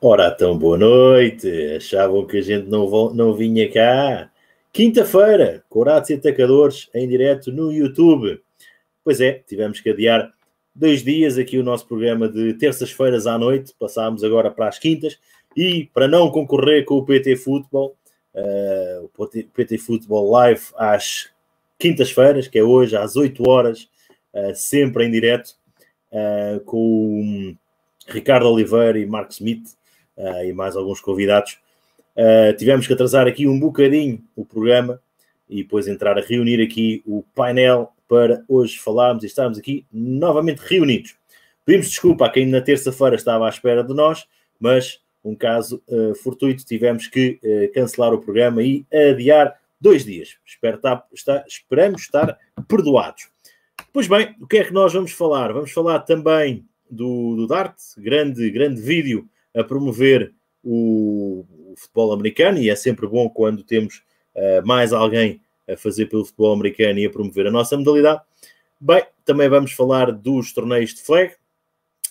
Ora, então boa noite. Achavam que a gente não, não vinha cá? Quinta-feira, Corados e Atacadores em direto no YouTube. Pois é, tivemos que adiar dois dias aqui o nosso programa de terças-feiras à noite. Passámos agora para as quintas e para não concorrer com o PT Futebol, uh, o PT Futebol Live às quintas-feiras, que é hoje às 8 horas, uh, sempre em direto, uh, com Ricardo Oliveira e Marcos Smith e mais alguns convidados. tivemos que atrasar aqui um bocadinho o programa e depois entrar a reunir aqui o painel para hoje falarmos e estarmos aqui novamente reunidos. Pedimos desculpa a quem na terça-feira estava à espera de nós, mas um caso uh, fortuito, tivemos que uh, cancelar o programa e adiar dois dias. Espero estar, está, esperamos estar perdoados. Pois bem, o que é que nós vamos falar? Vamos falar também do, do Dart, grande, grande vídeo a promover o, o futebol americano, e é sempre bom quando temos uh, mais alguém a fazer pelo futebol americano e a promover a nossa modalidade. Bem, também vamos falar dos torneios de flag.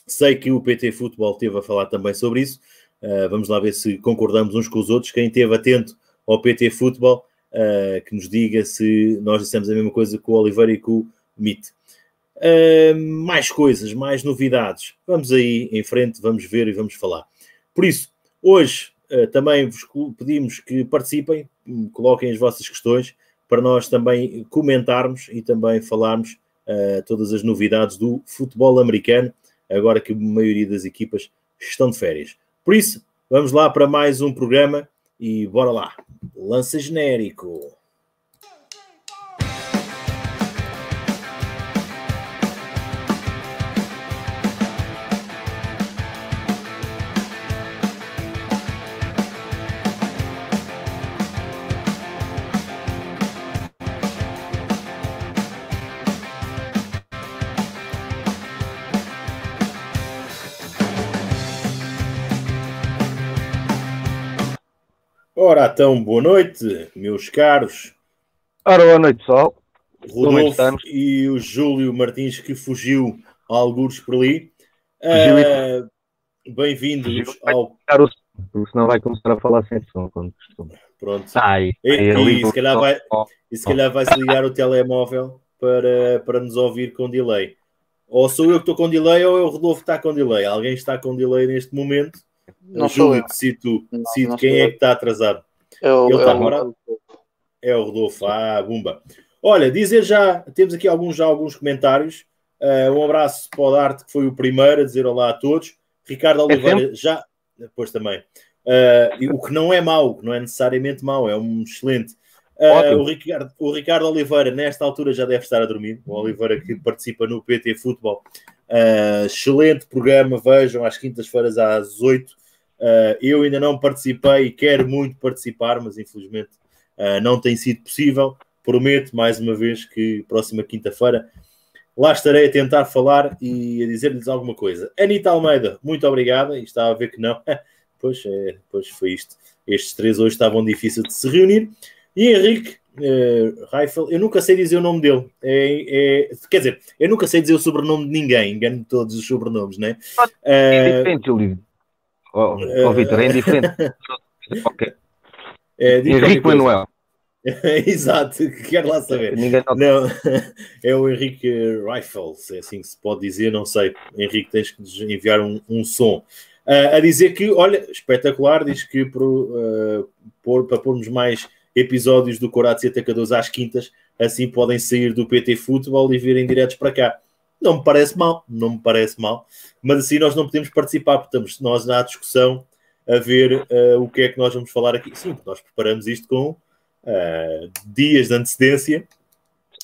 Sei que o PT Futebol teve a falar também sobre isso. Uh, vamos lá ver se concordamos uns com os outros. Quem esteve atento ao PT Futebol, uh, que nos diga se nós dissemos a mesma coisa com o Oliveira e com o MIT. Uh, mais coisas, mais novidades. Vamos aí em frente, vamos ver e vamos falar. Por isso, hoje também vos pedimos que participem, coloquem as vossas questões para nós também comentarmos e também falarmos todas as novidades do futebol americano, agora que a maioria das equipas estão de férias. Por isso, vamos lá para mais um programa e bora lá. Lança genérico. Ora, então, boa noite, meus caros. Ora, boa noite, pessoal. Rodolfo e o Júlio Martins, que fugiu a alguns por ali. Uh, Bem-vindos ao. Porque senão vai começar a falar sem som, quando costuma. Pronto. Ai, e, e, e, se calhar vai, e se calhar vai-se ligar o telemóvel para, para nos ouvir com delay. Ou sou eu que estou com delay ou é o Rodolfo que está com delay. Alguém está com delay neste momento não Júlio. Decide não, quem é que está atrasado. É o, Ele está é agora? É o Rodolfo. Ah, bumba. Olha, dizer já, temos aqui alguns, já alguns comentários. Uh, um abraço para o Darte, que foi o primeiro a dizer olá a todos. Ricardo é Oliveira, é já. Depois também. Uh, o que não é mau, não é necessariamente mau, é um excelente. Uh, o, Ricardo, o Ricardo Oliveira, nesta altura, já deve estar a dormir. O Oliveira que participa no PT Futebol. Uh, excelente programa, vejam às quintas-feiras às 8 Uh, eu ainda não participei e quero muito participar, mas infelizmente uh, não tem sido possível. Prometo mais uma vez que próxima quinta-feira lá estarei a tentar falar e a dizer-lhes alguma coisa. Anitta Almeida, muito obrigada. E estava a ver que não. pois, é, pois foi isto. Estes três hoje estavam difíceis de se reunir. E Henrique uh, Reifel, eu nunca sei dizer o nome dele. É, é, quer dizer, eu nunca sei dizer o sobrenome de ninguém. Engano todos os sobrenomes, né? É diferente, Olívio. Oh, oh Vitor, é indiferente. ok. É Henrique Manuel. Exato, quero lá saber. Não, é o Henrique Rifles, é assim que se pode dizer, não sei. Henrique, tens que nos enviar um, um som. Uh, a dizer que, olha, espetacular, diz que por, uh, por, para pormos mais episódios do Coratos e Atacadores às quintas, assim podem sair do PT Futebol e virem diretos para cá. Não me parece mal, não me parece mal, mas assim nós não podemos participar, porque estamos nós na discussão a ver uh, o que é que nós vamos falar aqui. Sim, nós preparamos isto com uh, dias de antecedência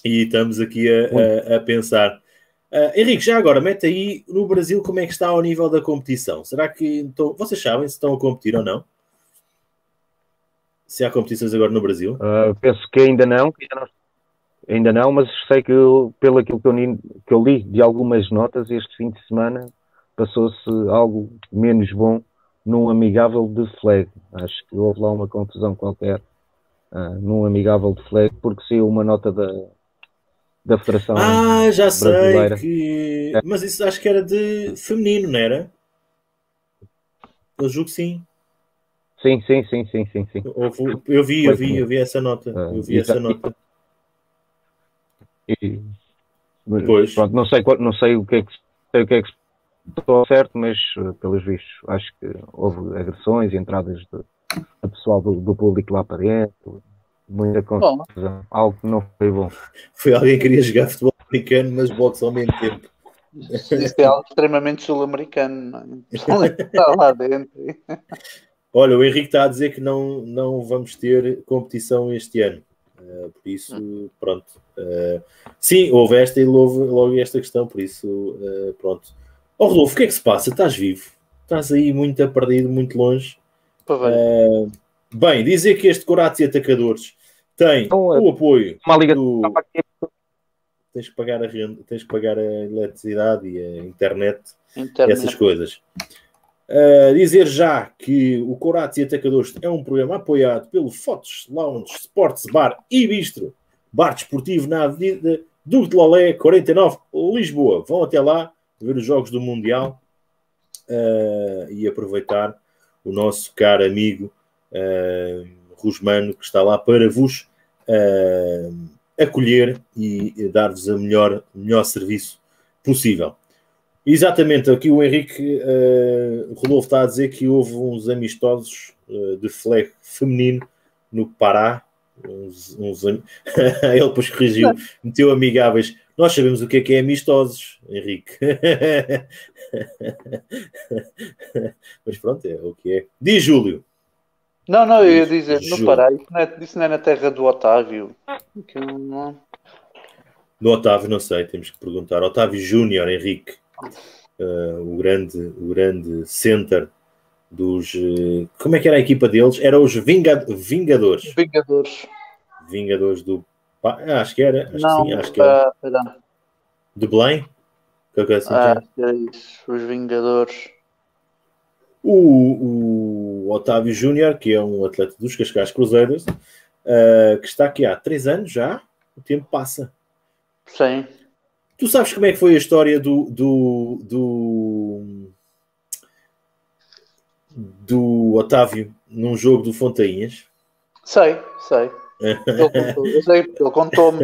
e estamos aqui a, a, a pensar. Uh, Henrique, já agora, mete aí no Brasil como é que está ao nível da competição. Será que então, vocês sabem se estão a competir ou não? Se há competições agora no Brasil? Uh, penso que ainda não, que ainda não Ainda não, mas sei que eu, pelo aquilo que eu, que eu li de algumas notas, este fim de semana passou-se algo menos bom num amigável de flag. Acho que houve lá uma confusão qualquer uh, num amigável de flag, porque saiu uma nota da, da Federação Ah, já Brasileira. sei que... Mas isso acho que era de feminino, não era? Eu julgo que sim. Sim, sim, sim, sim, sim, sim. Eu vi, eu vi, eu vi essa nota. Ah, Eu vi essa nota. E, Pois. pronto, não sei, não sei o que é que sei o que é que estou certo, mas eh, pelos vistos acho que houve agressões e entradas de, de pessoal do, do público lá para dentro, muita Bom, confusão, algo que não foi bom. Foi alguém que queria jogar futebol americano, mas boxe ao mesmo tempo. isso é algo extremamente sul-americano, não é? Que Está lá dentro. Olha, o Henrique está a dizer que não, não vamos ter competição este ano. Uh, por isso, pronto. Uh, sim, houve esta e houve logo esta questão, por isso, uh, pronto. Ó Rodolfo, o que é que se passa? Estás vivo? Estás aí muito a perdido, muito longe. Uh, bem, dizer que este Corato e Atacadores tem Então, o apoio Uma liga do, tens que pagar a renda, tens que pagar a eletricidade e a internet, Internet. essas coisas. Uh, dizer já que o Coratos e Atacadores é um programa apoiado pelo Fotos Lounge Sports Bar e Bistro, bar desportivo na Avenida Duque de Lolé, 49, Lisboa. Vão até lá ver os jogos do Mundial uh, e aproveitar o nosso caro amigo uh, Rusmano que está lá para vos acolher e dar-vos o melhor, melhor serviço possível. Exatamente, aqui o Henrique uh, Rodolfo está a dizer que houve uns amistosos uh, de flag feminino no Pará. Uns, uns am- Ele depois corrigiu, meteu amigáveis. Nós sabemos o que é que é amistosos, Henrique. Mas pronto, é o que é. Diz Júlio. Não, não, eu ia dizer, no Juro. Pará, isso não, é, isso não é na terra do Otávio. Que eu não- Do Otávio, não sei, temos que perguntar. Otávio Júnior, Henrique, uh, o, grande, o grande center dos. uh, como é que era a equipa deles? Era os Vinga- Vingadores. Vingadores. Vingadores do. Ah, acho que era. Acho não, que sim, acho que era. espera. De Belém? Qualquer coisa assim, Ah, que era isso. Os Vingadores. O, o Otávio Júnior, que é um atleta dos Cascais Cruzeiros, uh, que está aqui há três anos já, o tempo passa. Sim. Tu sabes como é que foi a história do do, do, do Otávio num jogo do Fontainhas? Sei, sei. Ele sei, ele contou-me.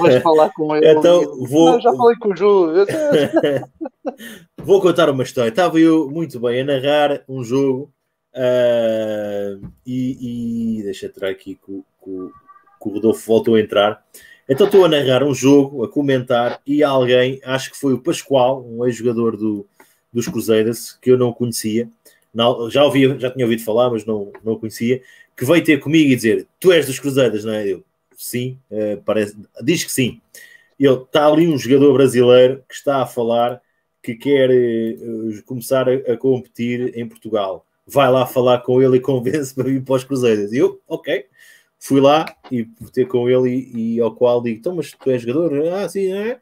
Vais falar com ele. Então, vou- "Não, já falei com o sei. Vou contar uma história. Estava eu muito bem a narrar um jogo ah, e, e deixa entrar aqui que o- que o Rodolfo voltou a entrar. Então estou a narrar um jogo, a comentar, e alguém, acho que foi o Pascoal, um ex-jogador do, dos Cruzeiros, que eu não conhecia, não, já, ouvi, já tinha ouvido falar, mas não, não conhecia, que veio ter comigo e dizer: Tu és dos Cruzeiros, não é? Eu, sim, eh, parece, diz que sim. Ele está ali um jogador brasileiro que está a falar que quer eh, começar a, a competir em Portugal. Vai lá falar com ele e convence para vir para os Cruzeiros. E eu, ok. Fui lá e ter com ele e, e ao qual digo, então, mas tu és jogador? Ah, sim, é.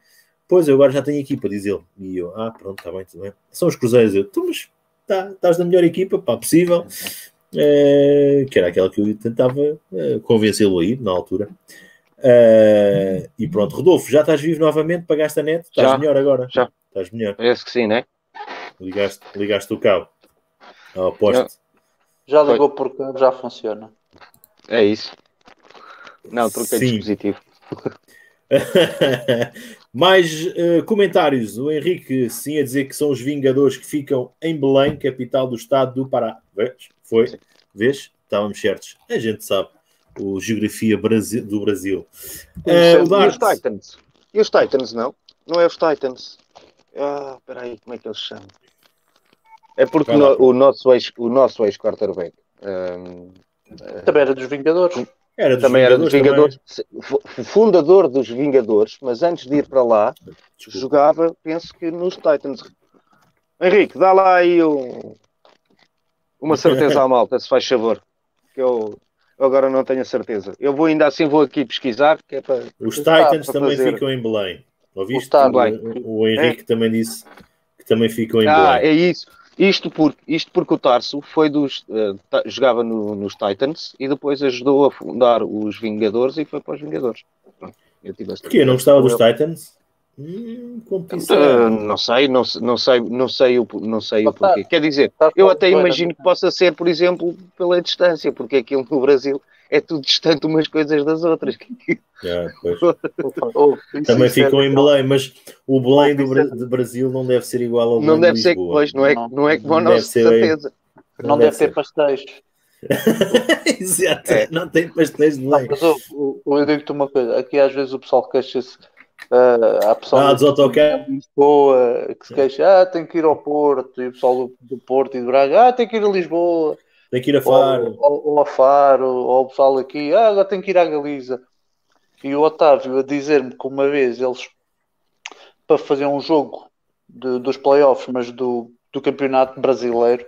Pois, eu agora já tenho equipa, diz ele. E eu, ah, pronto, está bem, tudo bem. São os Cruzeiros. Eu, então, mas tá, estás na melhor equipa, pá, possível. Eh, que era aquela que eu tentava eh, convencê-lo a ir na altura. Eh, e pronto, Rodolfo, já estás vivo novamente? Pagaste a net? Estás Já, melhor agora? já. Estás melhor. Parece que sim, né? Ligaste, ligaste o cabo ao poste. Já ligou porque já funciona. É isso. Não, troquei Sim. dispositivo. Mais eh, comentários. O Henrique sim a dizer que são os Vingadores que ficam em Belém, capital do estado do Pará. Vês? Foi? Vês? Estávamos certos. A gente sabe. O Geografia Brasi- do Brasil. Eh, o e os Dart, Titans? E os Titans, não? Não é os Titans. Ah, peraí, como é que eles chamam? É porque no- o nosso ex- o nosso ex-quarterback ahm, Também era dos Vingadores. Era também era dos Vingadores. Vingadores, fu- fundador dos Vingadores, mas antes de ir para lá, Desculpa. jogava, penso que nos Titans. Henrique, dá lá aí um- uma certeza à malta, se faz favor. Que eu, eu agora não tenho a certeza. Eu vou ainda assim, vou aqui pesquisar, que é para. Os Titans também fazer. ficam em Belém. Ouviste? O, o- Henrique também disse que também ficam em Ah, Belém. é isso. Isto porque, isto porque o Tarso foi dos. eh, ta- jogava no- nos Titans e depois ajudou a fundar os Vingadores e foi para os Vingadores. Eu tive esta Porquê? Não gostava dos. Titans? Hum, uh, não sei, não, não sei, não sei o, não sei o porquê. Quer dizer, eu até imagino que possa ser, por exemplo, pela distância, porque aquilo no Brasil é tudo distante umas coisas das outras. Yeah, Também ficam em Belém, mas o Belém do, do Brasil não deve ser igual ao Belém Não deve ser, pois, não é, não é como o nosso, certeza. Não, não deve, deve ter pastéis. Exato, é. não tem pastéis de Belém. Mas eu, eu digo-te uma coisa, aqui às vezes o pessoal queixa-se Uh, há pessoal ah, de Lisboa que se queixa, ah, tem que ir ao Porto, e o pessoal do, do Porto e do Braga, ah, tem que ir a Lisboa, tem que ir a Faro, ou, ou, a Faro, ou o pessoal aqui, ah, agora tem que ir à Galiza. E o Otávio a dizer-me que uma vez eles, para fazer um jogo de, dos playoffs, mas do, do campeonato brasileiro,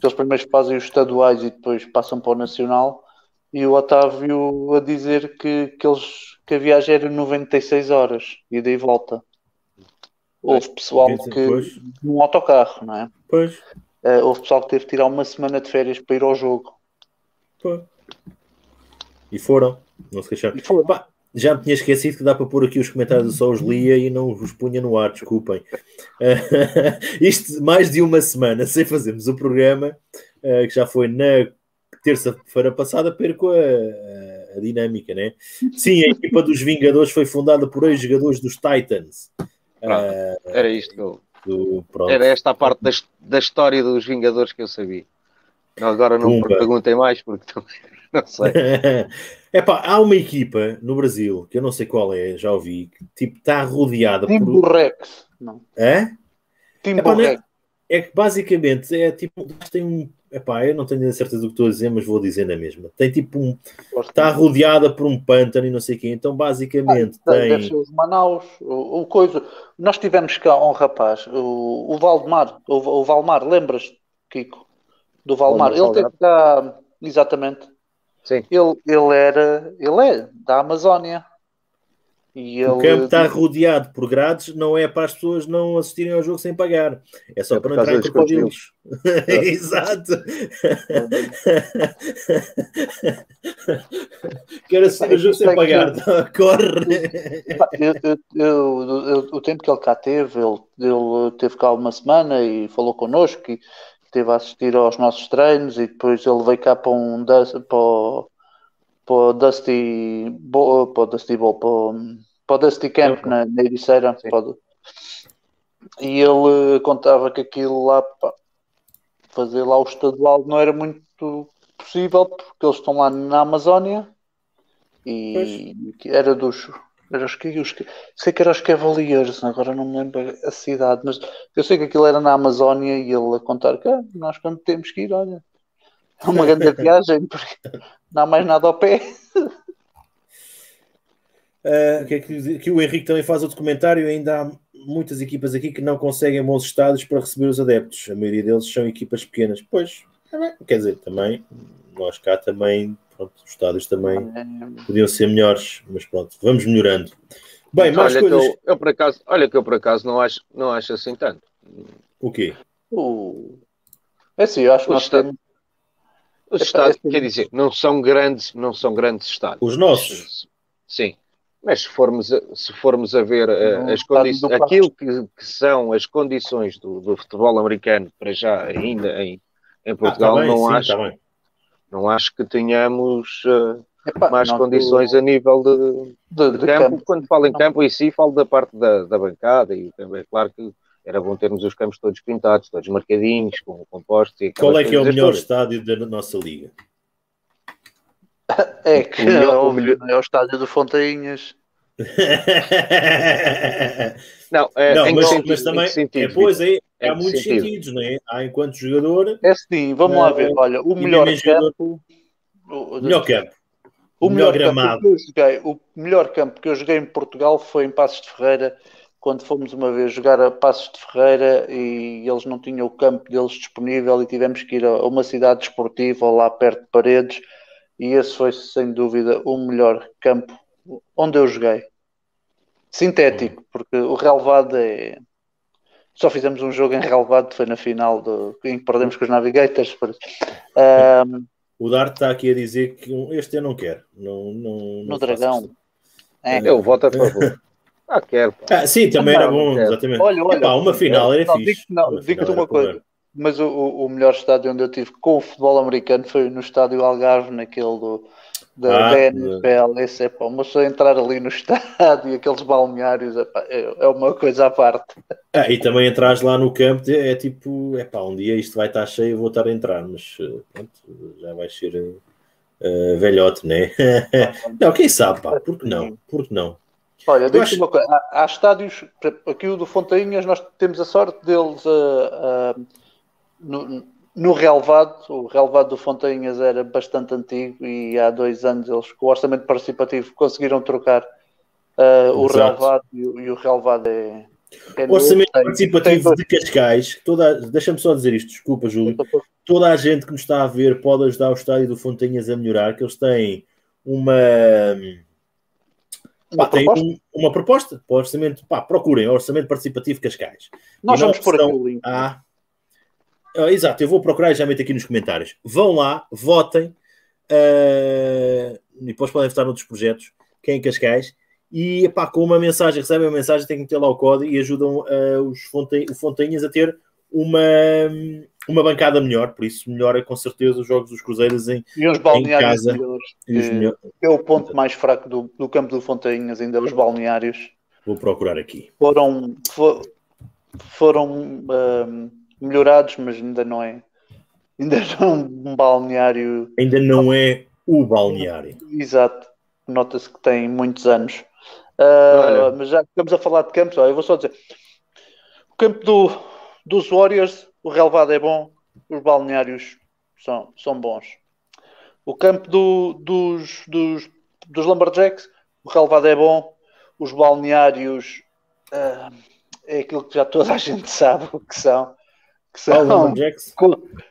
que eles primeiro fazem os estaduais e depois passam para o nacional, e o Otávio a dizer que, que, eles, que a viagem era 96 horas, e daí volta. Houve pessoal que. Num autocarro, não é? Pois. Uh, houve pessoal que teve que tirar uma semana de férias para ir ao jogo. E foram. Não se queixaram. Pá, já me tinha esquecido que dá para pôr aqui os comentários, só os lia e não os punha no ar, desculpem. Uh, isto mais de uma semana sem fazermos o programa, uh, que já foi na terça-feira passada, perco a, a, a, dinâmica, né? Sim, a equipa dos Vingadores foi fundada por ex-jogadores dos Titans. Uh, era isto que eu. Do, era esta a parte da, da história dos Vingadores que eu sabia. Agora não Pumba. me perguntem mais, porque também não sei. Epá, há uma equipa no Brasil, que eu não sei qual é, já ouvi, que tipo, está rodeada por. Rex, não. É? Timbo Rex. É que basicamente é tipo, tem um Epá, eu não tenho a certeza do que estou a dizer, mas vou dizer na mesma. Tem tipo um. Está rodeada por um pântano e não sei o quê. Então, basicamente, ah, tem. Deve ser os Manaus, o, o, coisa. Nós tivemos cá um rapaz, o, o Valdemar, o, o Valmar, lembras, Kiko? Do Valmar. Ele teve cá. Exatamente. Sim. Ele, ele era. Ele é da Amazónia. E o campo está rodeado por grades, não é para as pessoas não assistirem ao jogo sem pagar, é só é para não entrar em crocodilos. Exato. Quero assistir o jogo sem pagar, que... corre. Eu, eu, eu, o tempo que ele cá teve, ele, ele teve cá uma semana e falou connosco e esteve a assistir aos nossos treinos e depois ele veio cá para um para, para o Dusty Bowl, para o Dusty Bowl, para, para o Dusty Camp na, na Ericeira. E ele contava que aquilo lá, pá, fazer lá o estadual não era muito possível porque eles estão lá na Amazónia e pois. era dos. Era os, os, sei que era os Cavaliers, agora não me lembro a cidade, mas eu sei que aquilo era na Amazónia e ele a contar que ah, nós quando temos que ir, olha, é uma grande viagem porque não há mais nada ao pé. Uh, que, é que, que, o Henrique também faz o documentário. Ainda há muitas equipas aqui que não conseguem bons estádios para receber os adeptos. A maioria deles são equipas pequenas. Pois, quer dizer, também, nós cá também, pronto, os estádios também podiam ser melhores, mas pronto, vamos melhorando. Bem, mais olha coisas. Que eu, eu, por acaso, olha que eu por acaso não acho, não acho assim tanto. O quê? O... É assim, eu acho que nós temos os estádios, quer dizer, não são grandes, não são grandes estádios. Os nossos? Sim. Mas se formos a, se formos a ver uh, as condições, aquilo que, que, são as condições do, do, futebol americano para já ainda em, em Portugal, ah, tá bem, não, sim, acho, tá não acho que tenhamos uh, Epá, mais condições a nível de, de, de, de campo. campo. Quando falo em campo em si, falo da parte da, da bancada e também, é claro que era bom termos os campos todos pintados, todos marcadinhos, com compostos. E Qual é que é o melhor estádio da nossa liga? É que o melhor, é, o melhor, é o estádio do Fontainhas. não, é, não mas, sentido, mas, também é, pois é, há muitos sentido. sentidos, não é? Há enquanto jogador. É sim, vamos lá ver. Olha, o melhor campo. O melhor campo. O, o melhor, melhor gramado. Joguei, o melhor campo que eu joguei em Portugal foi em Passos de Ferreira quando fomos uma vez jogar a Passos de Ferreira e eles não tinham o campo deles disponível e tivemos que ir a uma cidade esportiva lá perto de Paredes e esse foi sem dúvida o melhor campo onde eu joguei. Sintético, porque o relevado é. Só fizemos um jogo em relevado, foi na final do... em que perdemos com os Navigators. Um... O Dart está aqui a dizer que este eu não quero. Não, não, não no Dragão. É. Eu voto a favor. Ah, quero. Ah, sim, também não, era bom, exatamente. Olha, olha, Epá, uma final era não, fixe. Digo, digo-te uma coisa, mas o, o, melhor estádio onde eu tive com o futebol americano foi no estádio Algarve, naquele do, da, ah, NFL. Esse é pá, uma pessoa entrar ali no estádio, aqueles balneários, é, pá, é, é, uma coisa à parte. Ah, e também entrar lá no campo é tipo, é pá, um dia isto vai estar cheio, eu vou estar a entrar, mas eh, pronto, já vai ser uh, velhote, né? não, quem sabe, pá, porque não? Porque não? Olha, deixa acho... uma coisa. Há, há, estádios, aqui o do Fontainhas, nós temos a sorte deles uh, uh, no, no relevado. O relevado do Fontainhas era bastante antigo e há dois anos eles, com o orçamento participativo, conseguiram trocar uh, o relevado e, e, o relevado é. é o orçamento novo, participativo tem... de Cascais, toda, deixa-me só dizer isto, desculpa, Júlio. Toda a gente que nos está a ver pode ajudar o estádio do Fontainhas a melhorar, que eles têm uma Pá, tem um, uma proposta para o orçamento. Pá, procurem o orçamento participativo Cascais. Nós vamos pôr aqui o link. Ah, exato, eu vou procurar e já meto aqui nos comentários. Vão lá, votem uh, e depois podem votar noutros projetos. Quem em Cascais e pá, com uma mensagem, recebem uma mensagem, têm que meter lá o código e ajudam uh, os fonte, o Fontainhas a ter uma, uma bancada melhor, por isso melhora com certeza os jogos dos Cruzeiros em, e os balneários em casa. Melhores, é o ponto mais fraco do, do campo do Fontainhas, ainda os balneários. Vou procurar aqui. Foram, for, foram uh, melhorados, mas ainda não é. Ainda não é um balneário. Ainda não é o balneário. Exato. Nota-se que tem muitos anos. Uh, mas já estamos a falar de campos, eu vou só dizer. O campo do, dos Warriors, o relevado é bom, os balneários são, são bons. O campo do, dos, dos, dos Lumberjacks, o relevado é bom, os balneários uh, é aquilo que já toda a gente sabe o que são. Que são,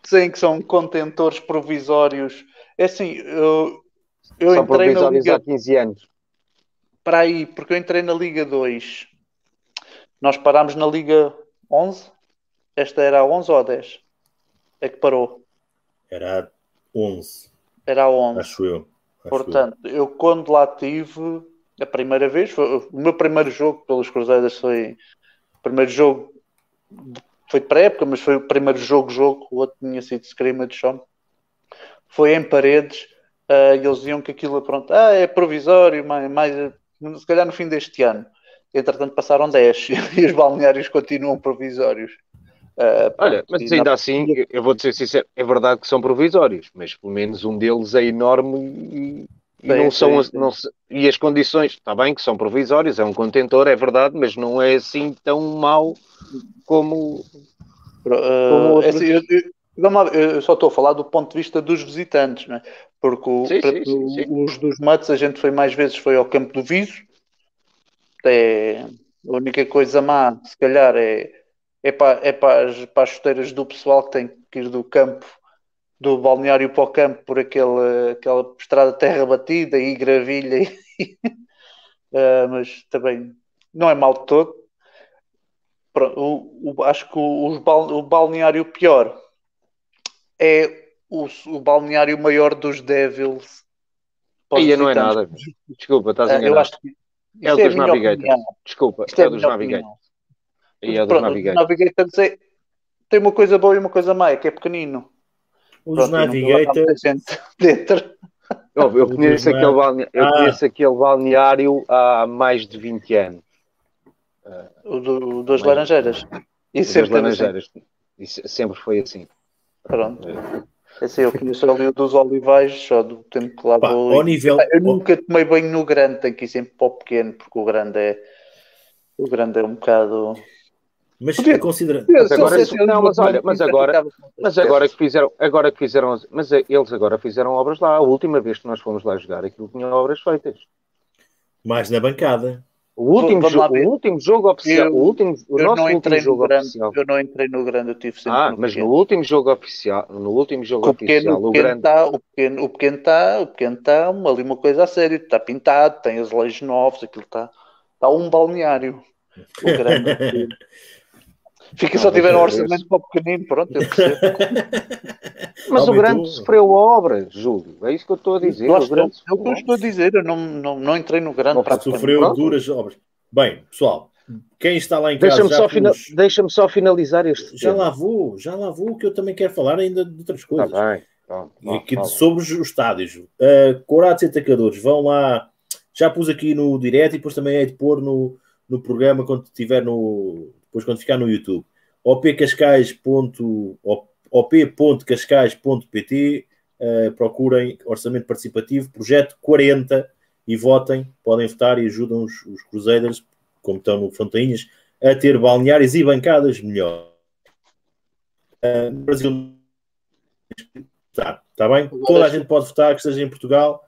sim, que são contentores provisórios. É assim, eu, eu são entrei na Liga... há 15 anos. Para aí, porque eu entrei na Liga 2. Nós parámos na Liga 11, esta era a 11 ou a 10? É que parou? Era a 11. Era a 11. Acho eu. Acho Portanto, eu. eu. quando lá tive a primeira vez, foi, o meu primeiro jogo pelos Cruzeiros foi o primeiro jogo foi de pré-época, mas foi o primeiro jogo-jogo, o outro tinha sido de chão. Foi em paredes, uh, e eles diziam que aquilo pronto, ah, é provisório, mais, mais, se calhar no fim deste ano. Entretanto passaram 10 e os balneários continuam provisórios. Uh, Olha, mas ainda assim, eu vou ser sincero, é verdade que são provisórios, mas pelo menos um deles é enorme e, e não são sim. Não, e as condições, está bem que são provisórios, é um contentor, é verdade, mas não é assim tão mau como, uh, como é assim, eu, eu, eu, só estou a falar do ponto de vista dos visitantes, né? porque o, sim, sim, os dos matos a gente foi mais vezes foi ao campo do Viso, é, a única coisa má, se calhar, é é para, é para, as, para as chuteiras do pessoal que tem que ir do campo, do balneário para o campo, por aquele, aquela estrada terra batida e gravilha. uh, mas também não é mal de todo. O, o, acho que o, o, balneário pior é o, o balneário maior dos Devils. Aí não é nada. Desculpa, estás enganado. Uh, eu acho que é o dos é Navigators. Desculpa, é, é dos Navigators. E é dos Navigators. é, tem uma coisa boa e uma coisa má, que é pequenino. Os Pronto, Navigators. Dentro. Eu, eu, conheço aquele balneário, eu ah. conheço aquele balneário há mais de 20 anos. O do, dos Laranjeiras. E sempre Laranjeiras. Assim. Isso sempre foi assim. Pronto. É assim, eu conheço ali o dos Olivais, só do tempo que lá vou. Ao nível... Eu nunca tomei banho no grande, tenho que ir sempre para o pequeno, porque o grande é. O grande é um bocado. Mas Podia, considera... Mas agora, não, mas olha, mas agora, mas agora que fizeram, agora que fizeram, mas eles agora fizeram obras lá. A última vez que nós fomos lá jogar, aquilo tinha obras feitas. Mais na bancada. O último, jogo, o último jogo oficial, eu, o, último, o nosso último jogo grande, oficial. Eu não entrei no grande, eu tive sempre Ah, mas pequeno. no último jogo oficial, no último jogo o pequeno, oficial, o, pequeno grande... Tá, o pequeno, o pequeno está, o pequeno está ali uma coisa a sério, está pintado, tem azulejos novos, aquilo está, está um balneário. O grande. Fica só tiver um orçamento para o pequenino, pronto, eu percebo. Mas o grande sofreu obras, Júlio. É isso que eu estou a dizer. o grande é o que eu estou a dizer. Eu não, não, não entrei no grande para Sofreu duras obras. Bem, pessoal, quem está lá em casa. Deixa-me só, final... Deixa só, finalizar este. Já tema. lá vou, já lá vou, que eu também quero falar ainda de outras coisas. Está bem. Tá, aqui tá, sobre os estádios. Uh, Corados e Atacadores vão lá. Já pus aqui no direto e depois também é de pôr no, no programa quando estiver no. Depois quando ficar no YouTube. op.cascais.pt uh, procurem orçamento participativo, projeto 40 e votem, podem votar e ajudam os, os como estão no Fontainhas, a ter balneários e bancadas melhor. Uh, no Brasil está, está bem? Toda a gente pode votar que esteja em Portugal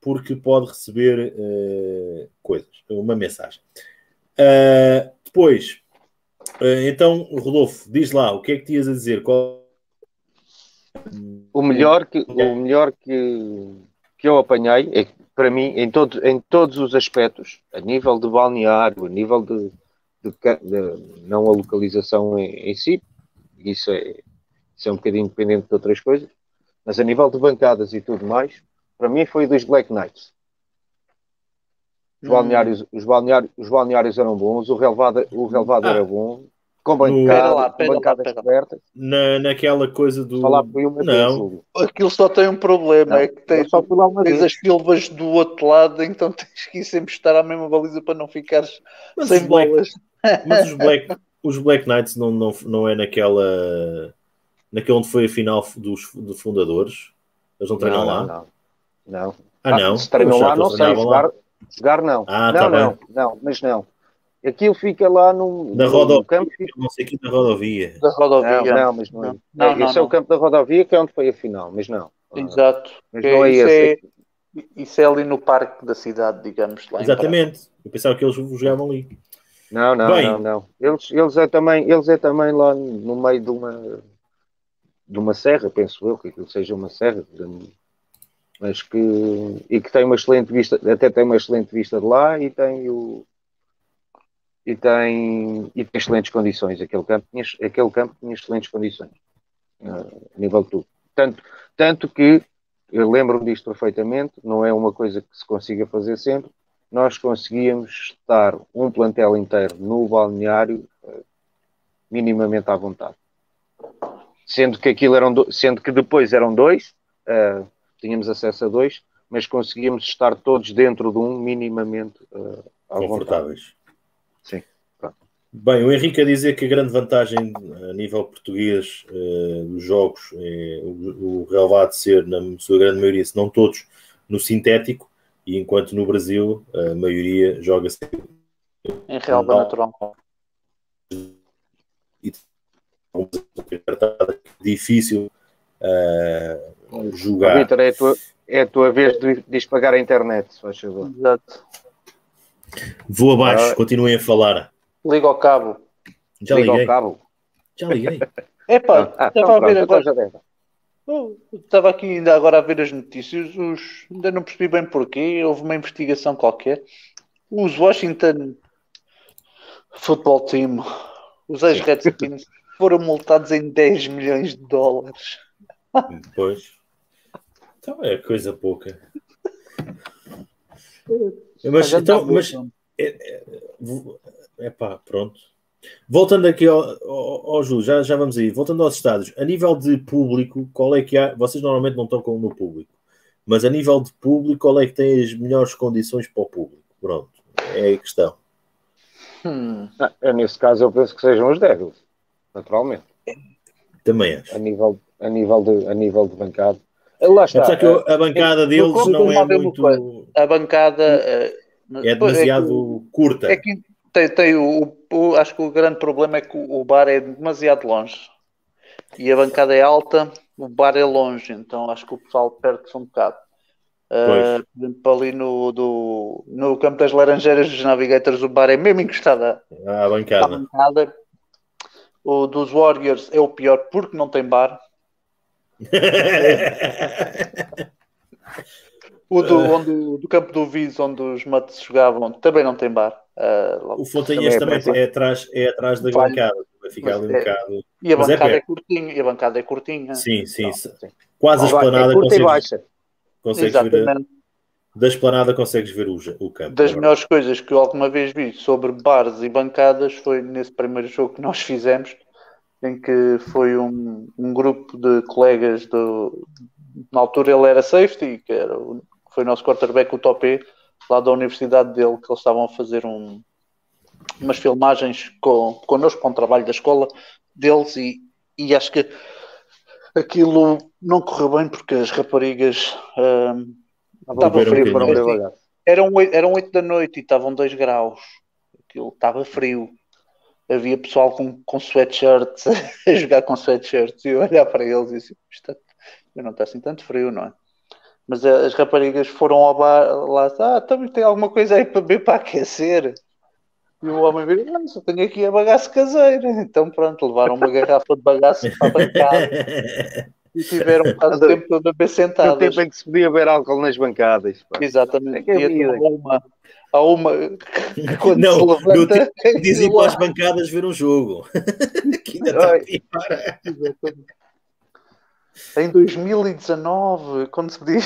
porque pode receber uh, coisas, uma mensagem. Uh, depois, então, Rodolfo, diz lá, o que é que tinhas a dizer? Qual... O melhor que, o melhor que, que eu apanhei é que, para mim, em, todo, em todos os aspectos, a nível de balneário, a nível de, de, de não a localização em, em si, isso é, isso é um bocadinho independente de outras coisas, mas a nível de bancadas e tudo mais, para mim foi dos Black Knights. Os, balneários, os, balneários, os balneários eram bons, o relevado, o relevado ah. era bom, com bancada, lá, com bancadas cobertas. Na, naquela coisa do. Falar uma não. Aquilo só tem um problema, não, é que tens, só lá uma tens as silvas do outro lado, então tens que ir sempre estar à mesma baliza para não ficares mas sem bolas. mas os Black, os Black Knights não, não, não é naquela. naquele onde foi a final dos, dos fundadores? Eles não treinam não, lá? Não, não. Ah, não? Se treinam lá, não sei. Jogar, jogar não. Ah, não, tá não, bem. não, mas não. Aquilo fica lá no, da rodovia, campo. Não sei aqui da rodovia. Da rodovia. Não, não mas não. É. não, é, não esse não. é o campo da rodovia que é onde foi a final, mas não. Exato. Mas não é isso esse. É, isso é ali no parque da cidade, digamos. Lá Exatamente. Eu pensava que eles jogavam ali. Não, não, Bem, não, não. Eles, eles, é também, eles é também lá no meio de uma de uma serra, penso eu, que aquilo seja uma serra, mas que e que tem uma excelente vista, até tem uma excelente vista de lá e tem o e tem, e tem excelentes condições. Aquele campo tinha, aquele campo tinha excelentes condições uh, a nível de tudo. Tanto, tanto que eu lembro-me disto perfeitamente, não é uma coisa que se consiga fazer sempre. Nós conseguíamos estar um plantel inteiro no balneário uh, minimamente à vontade. Sendo que aquilo eram do, sendo que depois eram dois, uh, tínhamos acesso a dois, mas conseguíamos estar todos dentro de um minimamente uh, confortáveis. Vontade. Sim. Pronto. Bem, o Henrique a dizer que a grande vantagem a nível português uh, dos jogos é o, o relevado ser, na sua grande maioria, se não todos, no sintético, e enquanto no Brasil a maioria joga-se em relva natural. E difícil uh, jogar. Vitor, é, a tua, é a tua vez de, de pagar a internet, se faz favor. Exato. Vou abaixo, ah, continuem a falar. Liga ao cabo. Já Liga liguei. ao cabo. Já liguei. Epá, ah, estava a ver então agora. Oh, estava aqui ainda agora a ver as notícias. Os, ainda não percebi bem porquê. Houve uma investigação qualquer. Os Washington Football Team, os ex-Redskins, foram multados em 10 milhões de dólares. Pois. Então é coisa pouca. Mas, então, mas é, é, é pá, pronto. Voltando aqui ao, ao, ao Júlio, já, já vamos aí. Voltando aos estádios, a nível de público, qual é que há? Vocês normalmente não tocam no público, mas a nível de público, qual é que tem as melhores condições para o público? Pronto, é a questão. Hum. Ah, nesse caso, eu penso que sejam os Devils, naturalmente. Também acho. A nível, a nível, de, a nível de bancada. Lá está. Apesar que a bancada deles não é muito. A bancada é demasiado é curta. É que tem, tem o, o, acho que o grande problema é que o bar é demasiado longe e a bancada é alta, o bar é longe, então acho que o pessoal perde-se um bocado. Uh, por exemplo, ali no, do, no campo das Laranjeiras dos Navigators, o bar é mesmo encostado à bancada. À bancada. O dos Warriors é o pior porque não tem bar. o do, onde, do campo do Viz, onde os matos jogavam, também não tem bar. Uh, o Fontanhas também, também é, atrás, é atrás da bancada, vai ficar ali um é, bocado. E a é bancada é, é curtinha, e a bancada é curtinha. Sim, sim. Não, sim. Quase a esplanada. É curta e baixa. Consegues Exatamente. ver, da esplanada consegues ver o, o campo. Das melhores coisas que eu alguma vez vi sobre bares e bancadas foi nesse primeiro jogo que nós fizemos, em que foi um, um grupo de colegas do. Na altura ele era safety, que era, foi o nosso quarterback, o Topé, lá da universidade dele, que eles estavam a fazer um, umas filmagens com, connosco para um trabalho da escola deles e, e acho que aquilo não correu bem porque as raparigas um, estava frio para não eram, eram 8 da noite e estavam 2 graus. Aquilo estava frio havia pessoal com, com sweatshirts a jogar com sweatshirts e eu olhar para eles e disse está, não está assim tanto frio não é mas as raparigas foram ao bar lá ah, também tem alguma coisa aí para beber para aquecer e o homem veio, não, só tenho aqui a bagaço caseira. Então pronto, levaram uma garrafa de bagaço para a bancada e tiveram quase o tempo todo a beber sentados. O tempo em que se podia beber álcool nas bancadas. Pá. Exatamente. É e há uma, há uma que quando não, se levanta... Dizem para as bancadas ver um jogo. que ainda está aqui para... Em 2019, quando se podia...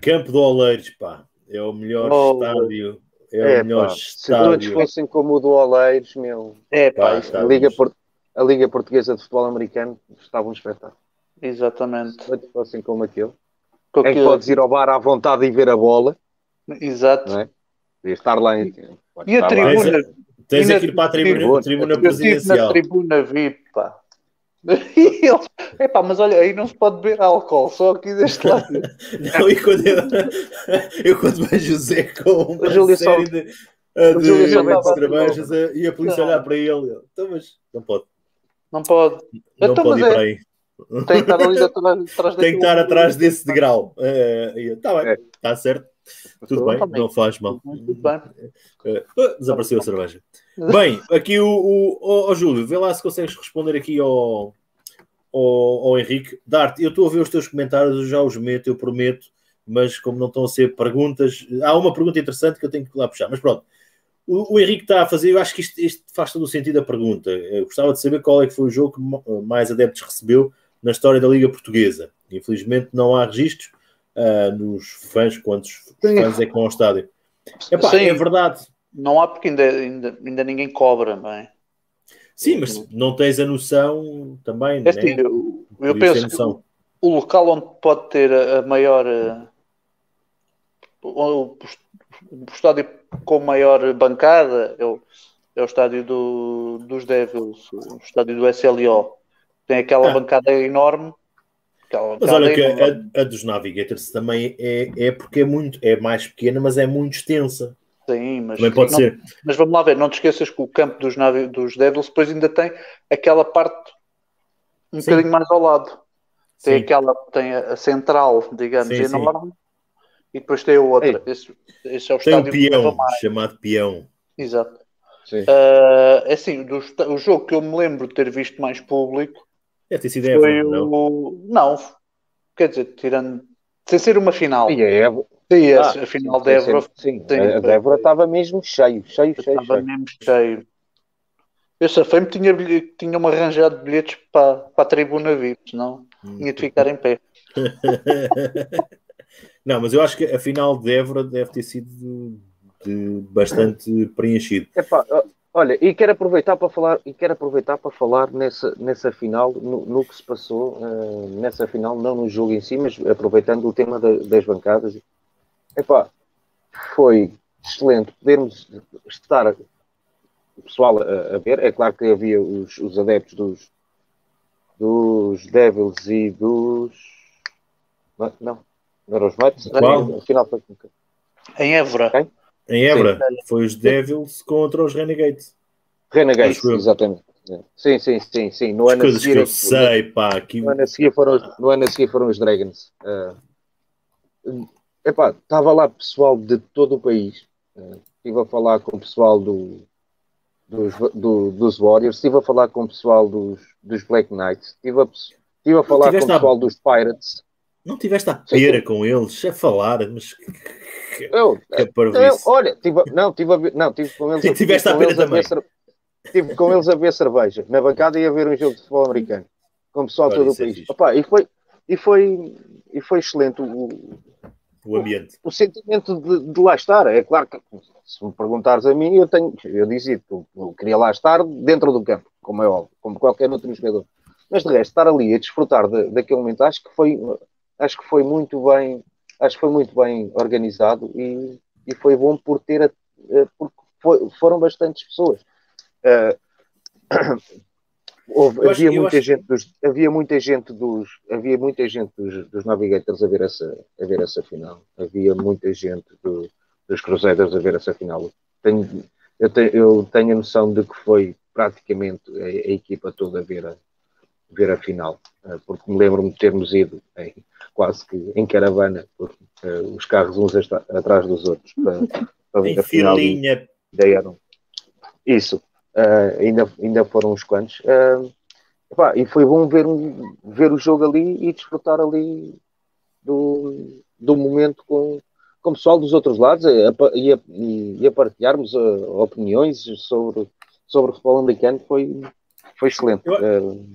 Campo do Oleiros, pá. É o melhor oh, estádio é, é o melhor pá, estádio. Se todos fossem como o do Oleiros, meu. É, pá, pá a, Liga Port... a Liga Portuguesa de Futebol Americano estava um espetáculo. Exatamente. Se todos fossem como aquele. Com é que podes ir ao bar à vontade e ver a bola. Exato. É? E estar lá em... E a tribuna? Tens, tens que ir para a tribuna, tribuna, tribuna presidencial. na tribuna VIP, pá. E eles, epá, mas olha, aí não se pode beber álcool, só aqui deste lado. não, e quando eu, eu quando vejo o Zé com uma série só, de, de, de cervejas e a polícia não. olhar para ele, então, mas não pode. Não pode. Não então, pode ir é, para aí. Tem que estar ali atrás, Tem que estar atrás desse degrau. Está uh, bem, está é. certo. Tudo bem, não faz mal. Tudo bem. Uh, desapareceu a cerveja. Bem, aqui o, o, o, Júlio, vê lá se consegues responder aqui ao, ao, ao Henrique. Darte, eu estou a ver os teus comentários, eu já os meto, eu prometo, mas como não estão a ser perguntas, há uma pergunta interessante que eu tenho que lá puxar, mas pronto. O, o Henrique está a fazer, eu acho que isto, isto, faz todo o sentido a pergunta. Eu gostava de saber qual é que foi o jogo que mais adeptos recebeu na história da Liga Portuguesa. Infelizmente não há registros uh, nos fãs, quantos fãs é que vão ao estádio. Epá, Sim. é verdade, não há porque ainda, ainda, ainda ninguém cobra, bem. Sim, mas não tens a noção também, é assim, né? Eu, eu penso que o, o, local onde pode ter a, a maior uh, o, o, estádio com maior bancada é o, é o estádio do, dos Devils, o estádio do SLO. Tem aquela ah. bancada enorme. Mas olha que a, a, dos Navigators também é, é porque é muito, é mais pequena, mas é muito extensa. Sim, mas, Também pode não, ser. mas vamos lá ver, não te esqueças que o campo dos, dos Devils depois ainda tem aquela parte um sim. bocadinho mais ao lado. Tem sim. aquela, tem a, central, digamos, sim, enorme, e depois tem a outra. Esse, esse, é o tem estádio um peão, chamado peão. Exato. Uh, é assim, do, o jogo que eu me lembro de ter visto mais público é ter sido foi Évora, o... não? não, quer dizer, tirando sem ser uma final. E é, Sim, ah, a final de Évora. Sim, sim, a Évora estava mesmo cheio, cheio, cheio. Estava cheio. mesmo cheio. Eu safei-me, tinha, tinha-me arranjado bilhetes para, para a tribuna VIP, senão hum. tinha de ficar em pé. Não, mas eu acho que a final de Évora deve ter sido de bastante preenchido. Epá, olha, e quero aproveitar para falar, e quero aproveitar para falar nessa, nessa final, no, no que se passou uh, nessa final, não no jogo em si, mas aproveitando o tema da, das bancadas Epá, foi excelente podermos estar o pessoal a, a, ver. É claro que havia os, os adeptos dos, dos Devils e dos. Não, não eram os Mates. Afinal foi Em Évora. Okay? Em. Sim. Foi os Devils contra os Renegades. Renegades, exatamente. Sim, sim, sim, sim. No As ano coisas seguir, que eu sei, pá. No, ano a seguir foram, no ano a seguir foram os Dragons. Uh, epá, estava lá pessoal de todo o país. Uh, estive a falar com o pessoal do, dos, do, dos Warriors, estive a falar com o pessoal dos, dos Black Knights, estive a, estive a falar com o pessoal a... dos Pirates. Não tiveste a pera Sim. com eles, a falar, mas eu, eu, olha, tive, não, tive a ver, não, tive com eles, tive com eles a ver, tive com eles a ver cerveja na bancada e a ver um jogo de futebol americano com o pessoal de todo o é país. Opa, e foi e foi e foi excelente o, o ambiente. O, o sentimento de, de, lá estar. É claro que, se me perguntares a mim, eu tenho, eu dizia que eu, eu queria lá estar dentro do campo, como é óbvio, como qualquer outro jogador. Mas de resto, estar ali a desfrutar de, daquele momento, acho que foi, acho que foi muito bem, acho que foi muito bem organizado e, e foi bom por ter, porque foi, foram bastantes pessoas. Uh, Houve, havia acho, muita gente dos, havia muita gente dos havia muita gente dos, dos Navigators a ver essa a ver essa final havia muita gente do, dos Crusaders a ver essa final tenho, eu, tenho, eu tenho a noção de que foi praticamente a, a equipa toda a ver a, ver a final eh, porque me lembro-me de termos ido em, quase que em caravana por, uh, os carros uns atrás dos outros para, para ver a final e, eram isso Uh, ainda, ainda foram uns quantos. Uh, epá, e foi bom ver, um, ver o jogo ali e desfrutar ali do, do momento com, com o pessoal dos outros lados e a, e a, e a partilharmos opiniões sobre, sobre o futebol americano. Foi, foi excelente. Eu,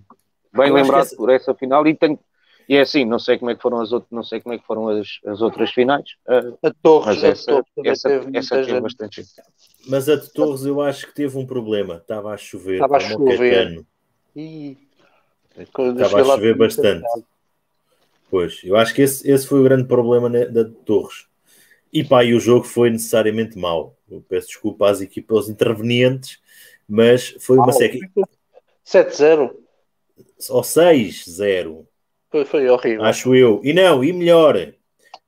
bem lembrado essa... por essa final e tenho, e é assim, não sei como é que foram as outras, não sei como é que foram as, as outras finais. Uh, a Torres, mas essa, a Torres essa, teve, essa teve bastante. Mas a de Torres eu acho que teve um problema. Estava a chover. Estava a chover. E... Estava a chover bastante. Pois, eu acho que esse, esse foi o grande problema da de Torres. E pá, e o jogo foi necessariamente mau. Eu peço desculpa às equipas, aos intervenientes, mas foi uma seca. 7-0 ou 6-0. Foi, foi horrível. Acho eu. E não, e melhor,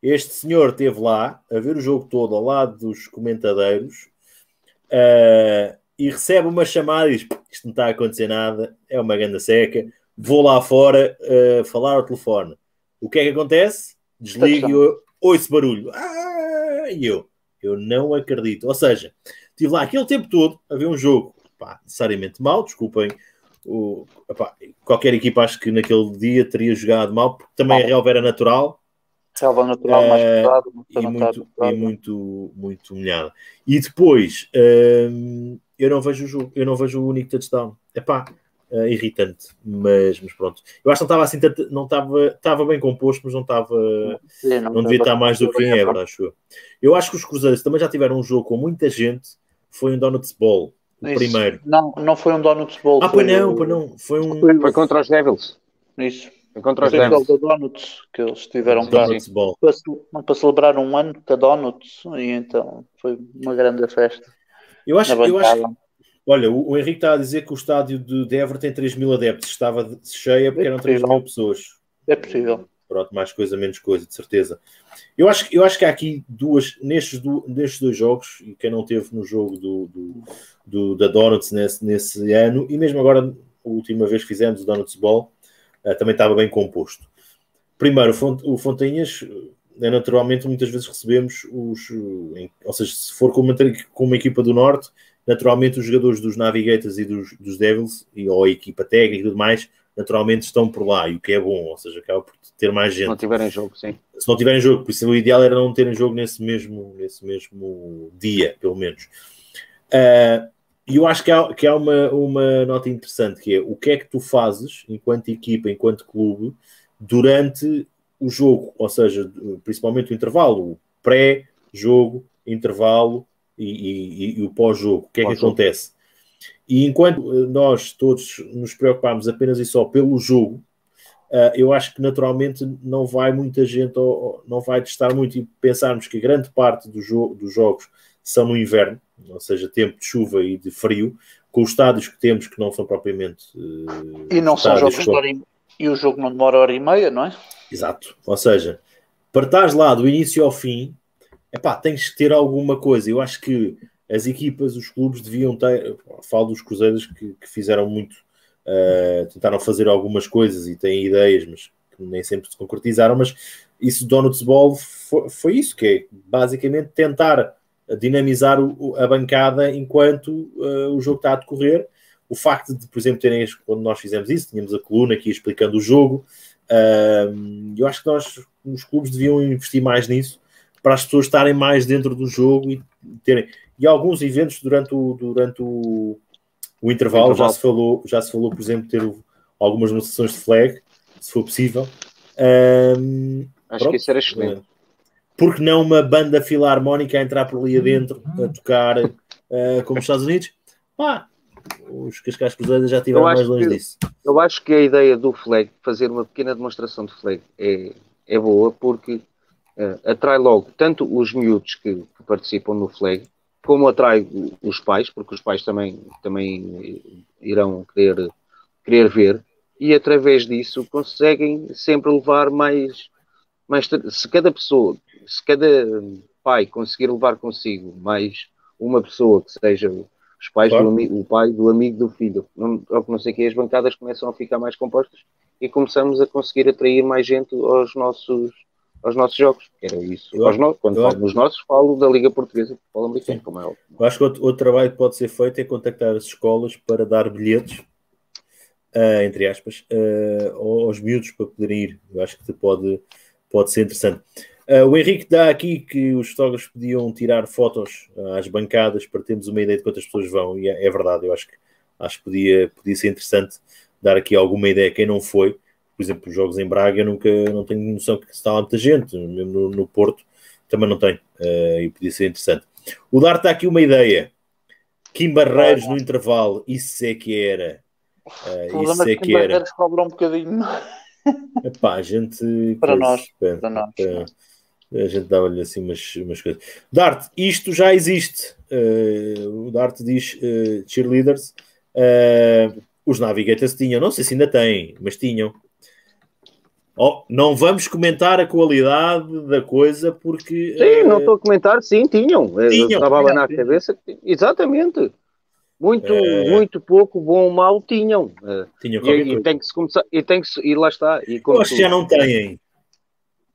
este senhor esteve lá a ver o jogo todo ao lado dos comentadeiros uh, e recebe uma chamada e diz: Isto não está a acontecer nada, é uma grande seca. Vou lá fora uh, falar ao telefone. O que é que acontece? Desligo e ouço barulho. Ah, e eu, eu não acredito. Ou seja, estive lá aquele tempo todo a ver um jogo pá, necessariamente mal, desculpem o, opa, qualquer equipa acho que naquele dia teria jogado mal, porque também a relva era natural. Relva natural mais eh, pesado, e, muito, e muito, muito humilhada. E depois uh, eu não vejo o jogo, eu não vejo o único touchdown. É pá, uh, irritante, mas, mas pronto. Eu acho que não estava assim, não estava, estava bem composto, mas não estava, Sim, não, não devia estar mais do que em Ebra, acho eu. Eu acho que os Cruzeiros também já tiveram um jogo com muita gente, foi um Donuts Ball o Isso. primeiro. Não, não foi um Donuts Bowl. Ah, foi não, foi não. Foi um. Foi contra os Devils. Isso. Foi contra os Devils. da Donuts que eles tiveram cá. Para, para celebrar um ano da Donuts e então foi uma grande festa. Eu acho, eu acho Olha, o, o, Henrique está a dizer que o estádio de Denver tem 3 mil adeptos. Estava cheia porque é eram 3 mil pessoas. É possível. Pronto, mais coisa, menos coisa, de certeza. Eu acho, eu acho que há aqui duas, nestes, do, nestes dois jogos, e quem não teve no jogo do, do, do da Donuts nesse, nesse ano, e mesmo agora, a última vez que fizemos o Donuts Ball, uh, também estava bem composto. Primeiro, o Fontainhas, é, naturalmente, muitas vezes recebemos os. Em, ou seja, se for com uma, com uma equipa do Norte, naturalmente os jogadores dos Navigators e dos, dos Devils, e, ou a equipa técnica e tudo mais, naturalmente estão por lá, e o que é bom, ou seja, acaba por ter mais gente. Se não tiverem jogo, sim. Se não tiverem jogo, por isso o ideal era não terem jogo nesse mesmo, nesse mesmo dia, pelo menos. Uh, e eu acho que há, que há uma, uma nota interessante, que é o que é que tu fazes, enquanto equipa, enquanto clube, durante o jogo, ou seja, principalmente o intervalo, o pré-jogo, intervalo e, e, e o pós-jogo. O que é que acontece? E enquanto nós todos nos preocupamos apenas e só pelo jogo, Uh, eu acho que naturalmente não vai muita gente, ou, não vai testar muito e pensarmos que grande parte do dos jogos são no inverno, ou seja, tempo de chuva e de frio, com os estádios que temos que não são propriamente. Uh, e não são jogos de hora e, e o jogo não demora hora e meia, não é? Exato. Ou seja, para estar lá do início ao fim, epá, tens que ter alguma coisa. Eu acho que as equipas, os clubes deviam ter. Falo dos Cruzeiros que, que fizeram muito Uh, tentaram fazer algumas coisas e têm ideias, mas que nem sempre se concretizaram. Mas isso, Donuts Ball, foi, foi isso, que é basicamente tentar dinamizar o, a bancada enquanto uh, o jogo está a decorrer. O facto de, por exemplo, terem, quando nós fizemos isso, tínhamos a coluna aqui explicando o jogo. Uh, eu acho que nós, os clubes, deviam investir mais nisso para as pessoas estarem mais dentro do jogo e terem. E alguns eventos durante o, durante o, o intervalo, já se falou, já se falou, por exemplo, ter algumas demonstrações de flag, se for possível. Um, Acho pronto, que isso era excelente. porque não uma banda filarmónica a entrar por ali adentro a tocar uh, como os Estados Unidos? Pá, os Cascais Cruzeiros já estiveram mais longe que, disso. Eu acho que a ideia do flag, fazer uma pequena demonstração de flag, é, é boa porque uh, atrai logo tanto os miúdos que, que, participam no flag, como atrai os pais, porque os pais também, também irão querer, querer ver, e através disso conseguem sempre levar mais, mais. Se cada pessoa, se cada pai conseguir levar consigo mais uma pessoa que seja os pais claro. do, o pai do amigo do filho, não, não sei que as bancadas começam a ficar mais compostas e começamos a conseguir atrair mais gente aos nossos aos nossos jogos. Era isso. Eu, no... Quando eu, falo nos nossos, falo da Liga Portuguesa de Futebol Americano, como é óbvio. Eu acho que outro, outro, trabalho que pode ser feito é contactar as escolas para dar bilhetes, uh, entre aspas, uh, aos miúdos para poderem ir. Eu acho que pode, pode ser interessante. Uh, o Henrique dá aqui que os fotógrafos podiam tirar fotos às bancadas para termos uma ideia de quantas pessoas vão, e é, é, verdade, eu acho que, acho que podia, podia ser interessante dar aqui alguma ideia a quem não foi. Por exemplo, os jogos em Braga eu nunca não tenho noção que está lá muita gente, mesmo no, no Porto também não tem, uh, e podia ser interessante. O Dar está aqui uma ideia. Kim Barreiros no intervalo, isso é que era. Uh, isso é que era. cobra um bocadinho. Epá, a gente. Para nós. Para, nós. Para, a gente dava-lhe assim umas, umas coisas. Dart, isto já existe. Uh, o Dart diz uh, cheerleaders. Uh, os Navigators tinham, não sei se ainda têm, mas tinham. Oh, não vamos comentar a qualidade da coisa porque. Sim, não estou a comentar, sim, tinham. tinham estava lá na cabeça. Exatamente. Muito, muito pouco, bom ou mau tinham. tinham e, e, tem que se começar, e tem que se, e lá está. E Eu acho que já não têm.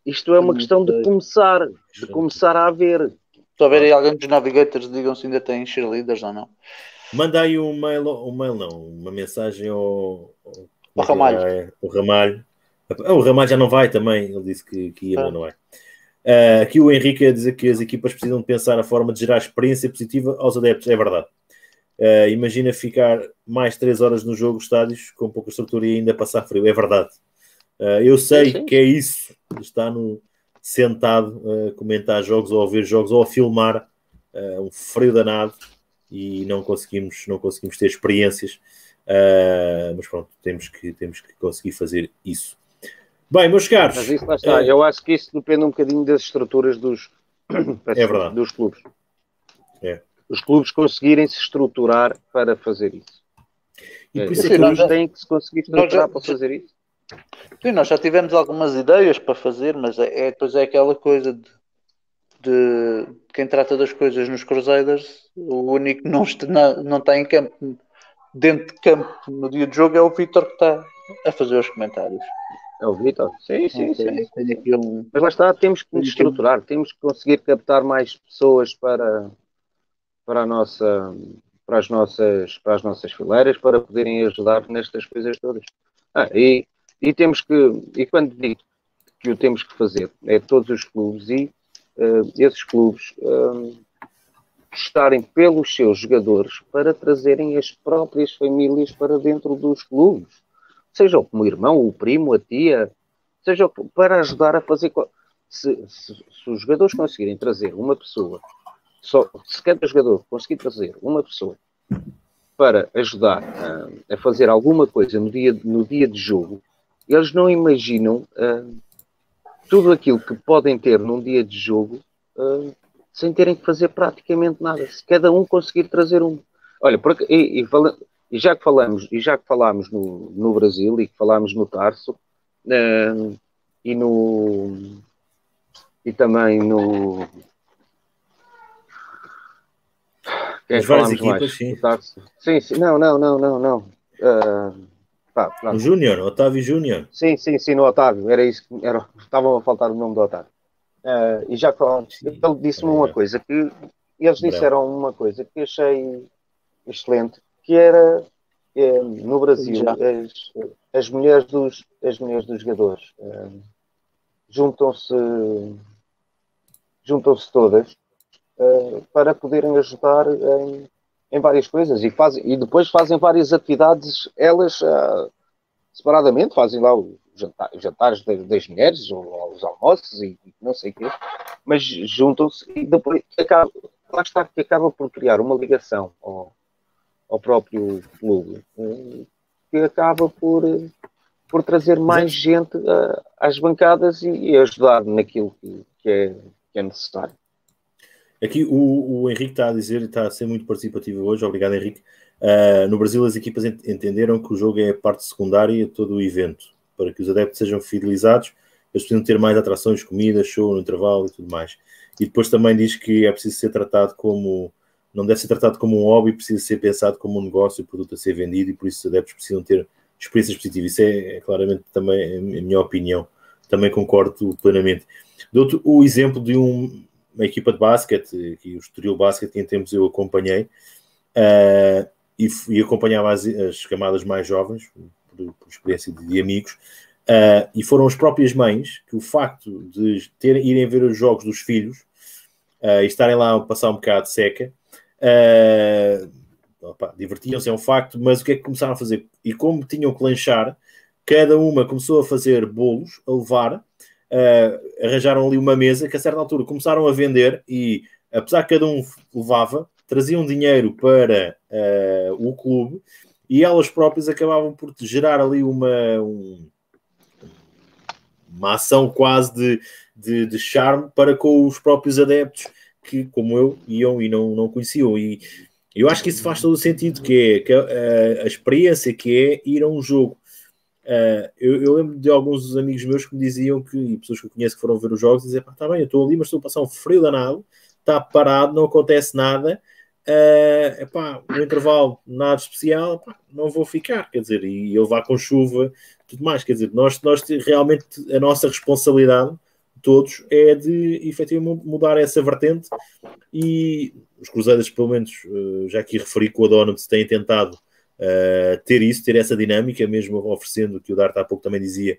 Isto é uma questão de começar, de começar a haver. Estou a ver aí alguém dos navigators, digam se ainda têm cheerleaders ou não. Manda aí um mail, um mail não, uma mensagem ao, ao, ao Ramalho. O Ramalho. O Ramalho já não vai também, ele disse que, que ia, ah. não é. Uh, aqui o Henrique a dizer que as equipas precisam de pensar a forma de gerar experiência positiva aos adeptos, é verdade. Uh, imagina ficar mais 3 horas no jogo, estádios, com pouca estrutura e ainda passar frio, é verdade. Uh, eu sei sim, que é isso, estar no, sentado a comentar jogos ou a ver jogos ou a filmar um frio danado e não conseguimos, não conseguimos ter experiências, mas pronto, temos que, temos que conseguir fazer isso. Bem, meus caros. Mas isso lá está. eu acho que isso depende um bocadinho das estruturas dos, é verdade. dos clubes. É. Os clubes conseguirem se estruturar para fazer isso. E por é, isso é que clubes têm que se conseguir estruturar já, para fazer isso. Sim, nós já tivemos algumas ideias para fazer, mas é, é, depois é aquela coisa de, de quem trata das coisas nos Crusaders, o único que não está, não está em campo, dentro de campo no dia de jogo é o Vitor que está a fazer os comentários. É o Vitor? Sim, sim, sim. sim. Um... Mas lá está, temos que nos estruturar, temos que conseguir captar mais pessoas para, para, a nossa, para, as nossas, para as nossas fileiras, para poderem ajudar nestas coisas todas. Ah, e e temos que, e quando digo que o temos que fazer, é todos os clubes e uh, esses clubes uh, estarem pelos seus jogadores para trazerem as próprias famílias para dentro dos clubes. Seja o irmão, o primo, a tia, seja para ajudar a fazer. Se, se, se os jogadores conseguirem trazer uma pessoa, só, se cada jogador conseguir trazer uma pessoa para ajudar a, a fazer alguma coisa no dia, no dia de jogo, eles não imaginam uh, tudo aquilo que podem ter num dia de jogo uh, sem terem que fazer praticamente nada. Se cada um conseguir trazer um. Olha, e, e, e, já que falamos, e já que falámos no, no Brasil e que falámos no Tarso uh, e no e também no quem é várias equipas, mais? sim. sim. Sim, não, não, não, não, não. Uh, Tá, O Júnior, Otávio Júnior. Sim, sim, sim, no Otávio. Era isso que era, estava a faltar o nome do Otávio. Uh, e já falamos, ele disse-me uma coisa que eles disseram uma coisa que achei excelente, que era é, no Brasil as, as, mulheres dos as mulheres dos jogadores é, juntam-se juntam-se todas é, para poderem ajudar em, em várias coisas e, fazem, e depois fazem várias atividades, elas uh, separadamente, fazem lá os jantar, jantares das, mulheres, ou, os almoços e, não sei o quê. mas juntam-se e depois acaba, lá está que acaba por criar uma ligação ao próprio clube que acaba por, por trazer mais gente uh, às bancadas e, e, ajudar naquilo que, que, é, que é necessário. Aqui o, o Henrique está a dizer, está a ser muito participativo hoje, obrigado Henrique. Uh, no Brasil as equipas entenderam que o jogo é a parte secundária de todo o evento, para que os adeptos sejam fidelizados, eles precisam ter mais atrações, comida, show no intervalo e tudo mais. E depois também diz que é preciso ser tratado como, não deve ser tratado como um hobby, precisa ser pensado como um negócio, o produto a ser vendido e por isso os adeptos precisam ter experiências positivas. Isso é, é claramente também a minha opinião, também concordo plenamente. Dou-te o exemplo de um, uma equipa de basquete, que o Estoril Basket, que em tempos eu acompanhei, uh, e, e, acompanhava as, as, camadas mais jovens, por, por experiência de, de amigos, uh, e foram as próprias mães que o facto de ter, irem ver os jogos dos filhos uh, e estarem lá a passar um bocado de seca, divertiam-se, é um facto, mas o que é que começaram a fazer? E como tinham que lanchar, cada uma começou a fazer bolos, a levar, uh, arranjaram ali uma mesa que a certa altura começaram a vender e, apesar que cada um levava, traziam dinheiro para uh, o clube e elas próprias acabavam por gerar ali uma, um, uma ação quase de, de, de, charme para com os próprios adeptos que, como eu, iam e não, não conheciam. E eu acho que isso faz todo o sentido, que é que a, a experiência que é ir a um jogo. Uh, eu, eu, lembro de alguns amigos meus que me diziam que, e pessoas que eu conheço que foram ver os jogos, dizer, pá, tá bem, eu estou ali, mas estou a passar um frio danado, está parado, não acontece nada, uh, epá, no intervalo nada especial, epá, não vou ficar, quer dizer, e eu vá com chuva, tudo mais, quer dizer, nós, nós realmente, a nossa responsabilidade, todos, é de efetivamente mudar essa vertente. E os Cruzeiros, pelo menos, uh, já aqui referi com a Donuts, têm tentado uh, ter isso, ter essa dinâmica, mesmo oferecendo, que o Dart há pouco também dizia,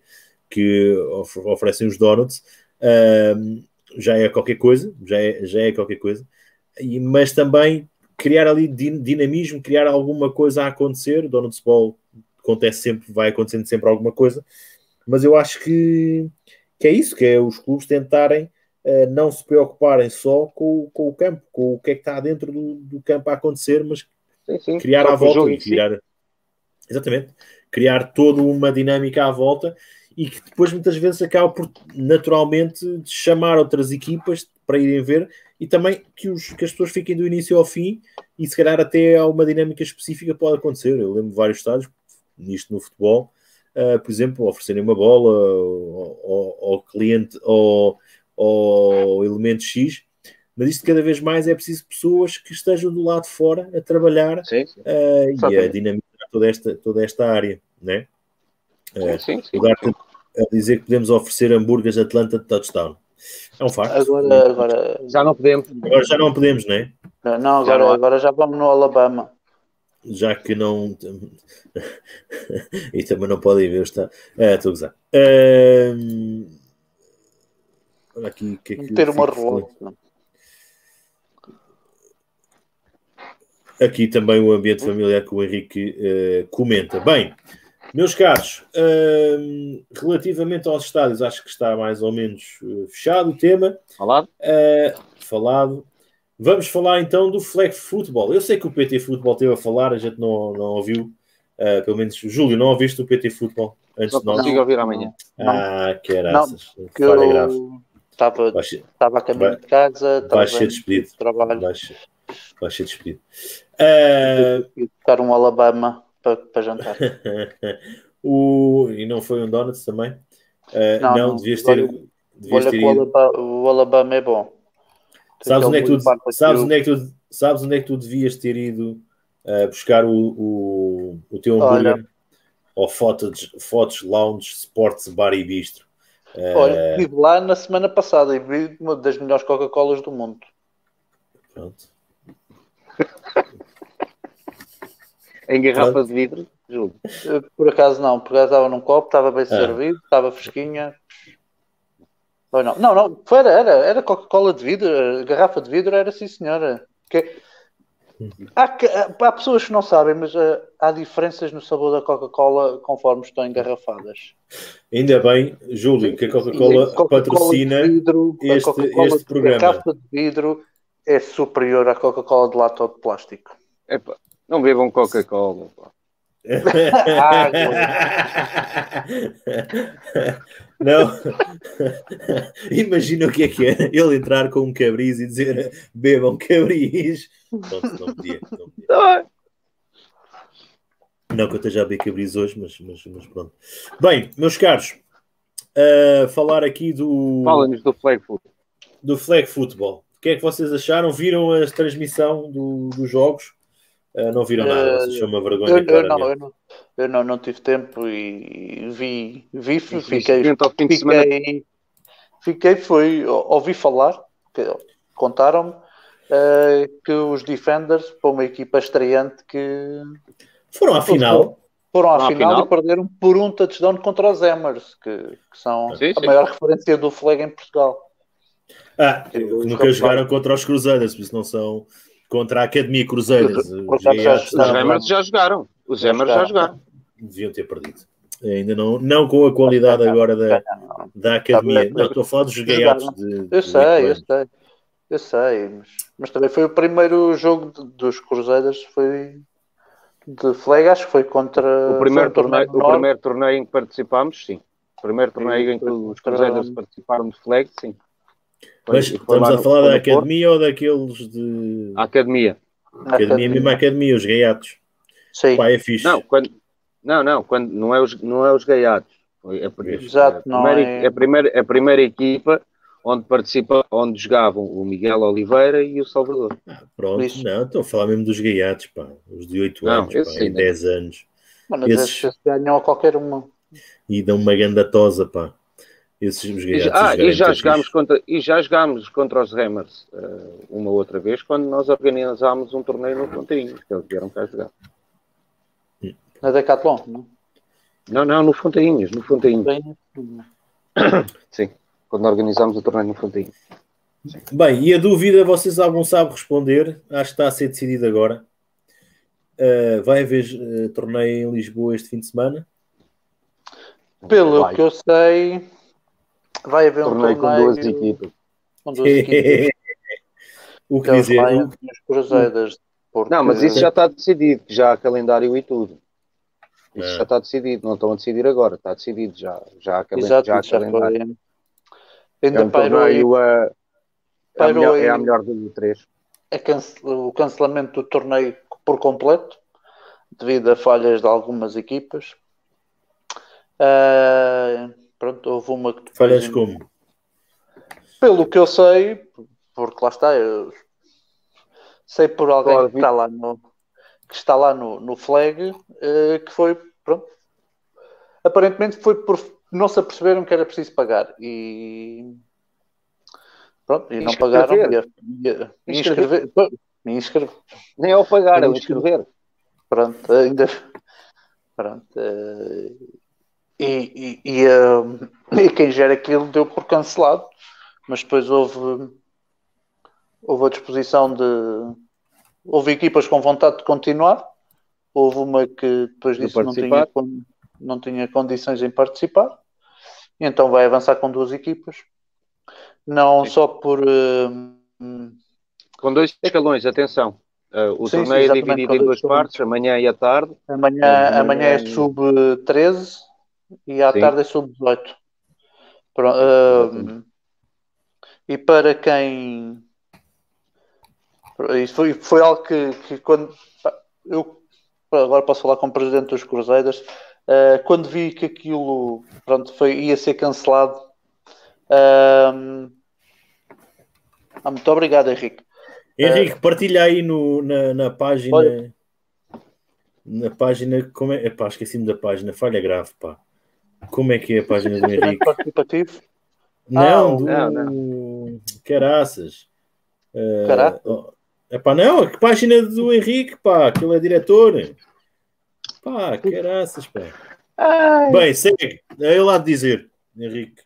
que of oferecem os donuts, uh, já é qualquer coisa, já é, já é qualquer coisa, e, mas também criar ali dinamismo, criar alguma coisa a acontecer, o Donuts Ball acontece sempre, vai acontecendo sempre alguma coisa, mas eu acho que, que é isso, que é os clubes tentarem uh, não se preocuparem só com, com, o campo, com o que é que está dentro do, do campo a acontecer, mas Sim, sim. Criar à volta e criar. Exatamente. Criar toda uma dinâmica à volta e que depois muitas vezes acaba por naturalmente chamar outras equipas para irem ver e também que, os, que as pessoas fiquem do início ao fim e se calhar até há uma dinâmica específica pode acontecer. Eu lembro de vários estados, nisto no futebol, uh, por exemplo, oferecerem uma bola ao, ao cliente ou ao elemento X mas isto cada vez mais é preciso pessoas que estejam do lado de fora a trabalhar sim, sim. Uh, e a dinamizar toda esta, toda esta área, né? Uh, sim, sim, a dizer que podemos oferecer hambúrgueres Atlanta de touchdown. É um facto. Agora, agora já não podemos. Agora já não podemos, né? não Não, agora, agora já vamos no Alabama. Já que não. e também não podem ver, está. É, estou a. Uh... Olha aqui. Que é que Ter uma relógio. aqui também o ambiente familiar que o Henrique uh, comenta. Bem, meus caros, uh, relativamente aos estádios, acho que está mais ou menos uh, fechado o tema. Falado. falado. Vamos falar então do flag football. Eu sei que o PT Futebol teve a falar, a gente não, não ouviu. pelo menos, Júlio, não ouviste o PT Futebol antes não de nós? consigo ouvir amanhã. Ah, que graças. Falha grave. Estava, estava a caminho de casa, vai ser despedido. Trabalho. Vai ser, vai ser despedido. Uh... Buscar um Alabama para, para jantar. o... E não foi um Donuts também? Uh, não, não, devias ter. Olha, devias ter o, Alabama, o, Alabama, é bom. Sabes onde é, que tu, sabes, onde é que tu, sabes onde é que tu devias ter ido uh, buscar o, o, o teu hambúrguer? Ou Fotos, Fotos Lounge Sports Bar e Bistro. Uh... Olha, estive lá na semana passada e vi uma das melhores Coca-Colas do mundo. Pronto. em garrafa de vidro, julgo. Por acaso não, por acaso estava num copo, estava bem ah. servido, estava fresquinha. Ou não, não, não, era, era, era Coca-Cola de vidro, garrafa de vidro era sim senhora. Que, Há, há, pessoas que não sabem, mas uh, há diferenças no sabor da Coca-Cola conforme estão engarrafadas. Ainda bem, Júlio, que a Coca-Cola Coca patrocina vidro, este, este programa. A garrafa de vidro é superior à Coca-Cola de lata ou de plástico. Epa, não bebam Coca-Cola. Não. Imagina o que é que é ele entrar com um cabris e dizer bebam cabris. Pronto, não podia. Não, podia. não que eu esteja a beber cabris hoje, mas, mas, mas pronto. Bem, meus caros, uh, falar aqui do. Fala-nos do flag football. Do flag football. O que é que vocês acharam? Viram a transmissão do, dos jogos? Uh, não viram nada, vocês são uma vergonha. Eu, eu, não, eu, não, eu não, não tive tempo e vi, vi fiquei, fiquei, fiquei, foi, ouvi falar, contaram-me uh, que os Defenders, para uma equipa estreante que foram à final. Foram à, final, final, e perderam por um touchdown contra os Emers, que, que são sim, a sim. maior referência do flag em Portugal. Ah, nunca jogaram contra os Crusaders, por isso não são contra a Academia Cruzeiras. Os, Gemers já jogaram. Os Gemers já jogaram. Deviam ter perdido. Ainda não, não com a qualidade agora da, da Academia. Não, estou a falar dos gaiatos. De, eu sei, eu sei. Eu sei, mas, mas, também foi o primeiro jogo de, dos Cruzeiros, foi de flag, acho que foi contra o primeiro, torneio, torneio o primeiro torneio em que participámos, sim. O primeiro torneio em que os Cruzeiros participaram de flag, sim. Mas estamos a falar da academia ou daqueles de. A academia. A academia, mesmo a academia, os gaiatos. Sim. Pá, é fixe. Não, quando, não, não, quando, não, é os, não é os gaiatos. É, Exato, a, primeira, é... a, primeira, a primeira equipa onde participa, onde jogavam o Miguel Oliveira e o Salvador. Ah, pronto, Isso. não, estou a falar mesmo dos gaiatos, pá, os de 8 anos, pá, sim, 10 anos. Mano, esses ganham a qualquer uma. E dão uma gandatosa, pá. Esses e, ah, e já, jogámos contra, e já jogámos contra os Hammers uh, uma outra vez quando nós organizámos um torneio no Fontainhos, que eles vieram cá jogar. Na Decathlon, não? Não, não, no Fontainhos, no Fontainhos. Sim, quando organizámos o torneio no Fontainhos. Bem, e a dúvida, vocês algum sabe responder? Acho que está a ser decidido agora. Uh, vai haver uh, torneio em Lisboa este fim de semana? Pelo vai. que eu sei, Vai haver torneio um torneio com duas equipas. Com duas equipas. o que dizer? Cruzeiras, porque... Não, mas isso já está decidido, já há calendário e tudo. Isso é. já está decidido, não estão a decidir agora, está decidido já. Já há, Exato, já há já calendário. Ainda é um torneio a, é, a melhor, é a melhor do três. É cance... o cancelamento do torneio por completo, devido a falhas de algumas equipas. Uh, Pronto, houve uma que. Falhas como? Pelo que eu sei, porque lá está, eu sei por alguém que está lá no, que está lá no, no flag, uh, que foi, pronto, aparentemente foi por não se aperceberam que era preciso pagar e pronto, e não pagaram e, e, inscrever, inscrever. Nem ao pagar, é inscrever. Pronto, ainda pronto, uh, e, e, e, uh, e, quem gera aquilo deu por cancelado, mas depois houve, houve a disposição de. Houve equipas com vontade de continuar, houve uma que depois disso não tinha, não tinha condições em participar, então vai avançar com duas equipas, não sim. só por. Uh, com dois escalões, atenção. Uh, o sim, torneio sim, é dividido em duas partes, amanhã e à tarde. Amanhã, amanhã é sub-13 e à Sim. tarde é sub-18. Uh, e para quem. Isso foi, foi algo que, que quando. Eu agora posso falar com o presidente dos Cruzeiros. Uh, quando vi que aquilo pronto, foi, ia ser cancelado. Uh, ah, muito obrigado, Henrique. Henrique, partilha aí no, na, na página. Olha. Na página. Como é? Epá, esqueci-me da página. Falha grave, pá. Como é que é a página do Henrique? Participativo? Não, ah, do. Não, não. Caraças. Uh, Caraca. Oh, epá, não, a página do Henrique, pá, que ele é diretor. Pá, caraças, pá. Ai. Bem, segue. É ele lá de dizer, Henrique.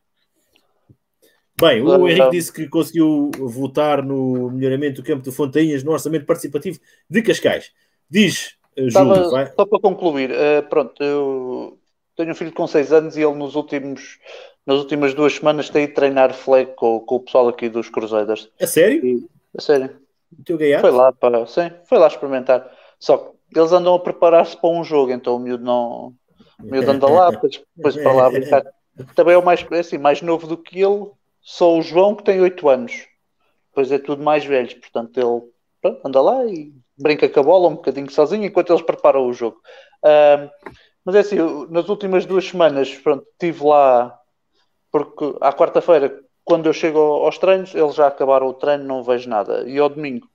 Bem, o Henrique disse que conseguiu votar no melhoramento do campo de Fontainhas no orçamento participativo de Cascais. Diz, uh, Júlio, vai. Só para concluir, uh, pronto, eu tenho um filho com 6 anos e ele nos últimos, nas últimas duas semanas tem ido treinar flag com, com o pessoal aqui dos Cruzeiros. A sério? E, a sério. O teu gaiato? Foi lá para, sim, foi lá experimentar. Só que eles andam a preparar-se para um jogo, então o miúdo não. O miúdo anda lá, depois, depois para lá brincar. Também é o mais, é assim, mais novo do que ele, só o João que tem 8 anos. Depois é tudo mais velhos, portanto ele pronto, anda lá e brinca com a bola um bocadinho sozinho enquanto eles preparam o jogo. Um, mas é assim, nas últimas duas semanas, pronto, estive lá porque à quarta-feira, quando eu chego aos treinos, eles já acabaram o treino, não vejo nada. E ao domingo,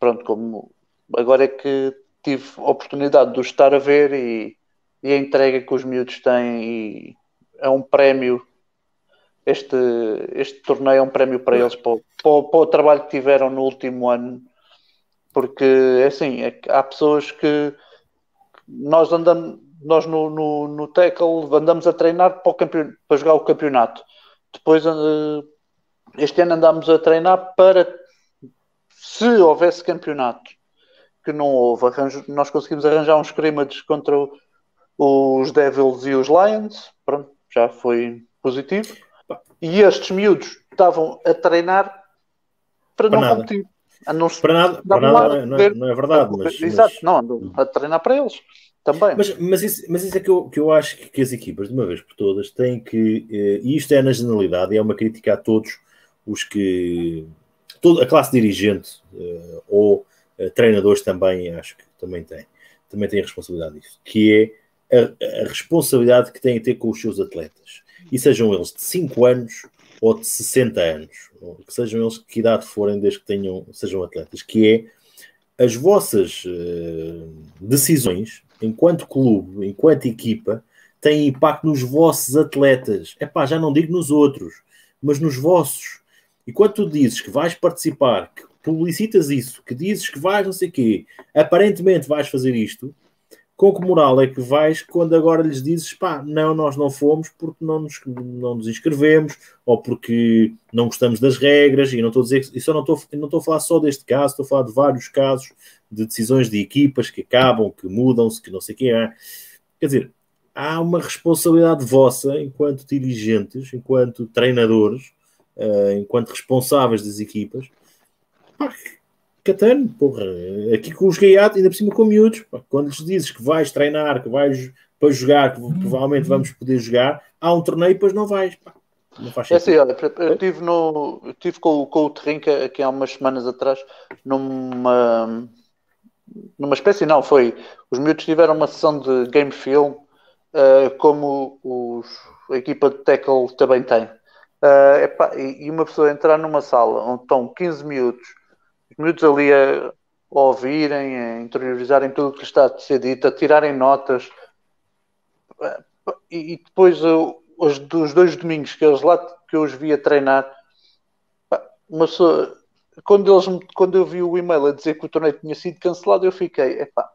pronto, como agora é que tive a oportunidade de os estar a ver e, e a entrega que os miúdos têm é um prémio este, este torneio é um prémio para eles, para, para, para, o trabalho que tiveram no último ano, porque é assim, é, há pessoas que nós andamos, nós no, no, no tackle andamos a treinar para, o para jogar o campeonato. Depois uh, este ano andamos a treinar para se houvesse campeonato, que não houve, arranjo, nós conseguimos arranjar uns scrimmage contra os Devils e os Lions, pronto, já foi positivo. E estes miúdos estavam a treinar para, para não nada. competir. Não para nada, para nada não, é, não, é, verdade. Mas, Exato, mas... não, andam a treinar para eles também. Mas, mas, isso, mas isso é que eu, que eu acho que, que as equipas, de uma vez por todas, têm que, eh, e isto é na generalidade, é uma crítica a todos os que, toda a classe dirigente eh, ou eh, treinadores também, acho que também tem, também tem a responsabilidade disso, que é a, a responsabilidade que têm a ter com os seus atletas e sejam eles de 5 anos ou de 60 anos, que sejam eles que idade forem, desde que tenham, sejam atletas, que é as vossas uh, decisões, enquanto clube, enquanto equipa, têm impacto nos vossos atletas. É pá, já não digo nos outros, mas nos vossos. E quando tu dizes que vais participar, que publicitas isso, que dizes que vais não sei o quê, aparentemente vais fazer isto, com que moral é que vais quando agora lhes dizes pá, não, nós não fomos porque não nos, não nos inscrevemos ou porque não gostamos das regras e não estou a dizer isso não estou, não estou a falar só deste caso, estou a falar de vários casos de decisões de equipas que acabam, que mudam-se, que não sei o que é. Quer dizer, há uma responsabilidade vossa enquanto dirigentes, enquanto treinadores, uh, enquanto responsáveis das equipas, pá, Catano, porra, aqui com os gaiatos, ainda por cima com miúdos, pá, quando lhes dizes que vais treinar, que vais para jogar, que provavelmente vamos poder jogar, há um torneio e depois não vais. Pá. Não faz é assim, olha, eu estive no, eu tive com, com o Trinca aqui há umas semanas atrás numa numa espécie, não, foi os miúdos tiveram uma sessão de game film uh, como os, a equipa de tackle também tem. Uh, epá, e, e, uma pessoa entrar numa sala onde estão 15 minutos os miúdos ali a, ouvirem, a interiorizarem tudo o que está a ser dito, a tirarem notas. E, depois os, dos dois domingos que eles lá que eu os vi a treinar, uma pessoa, quando, eles, quando eu vi o e-mail a dizer que o torneio tinha sido cancelado, eu fiquei, epá,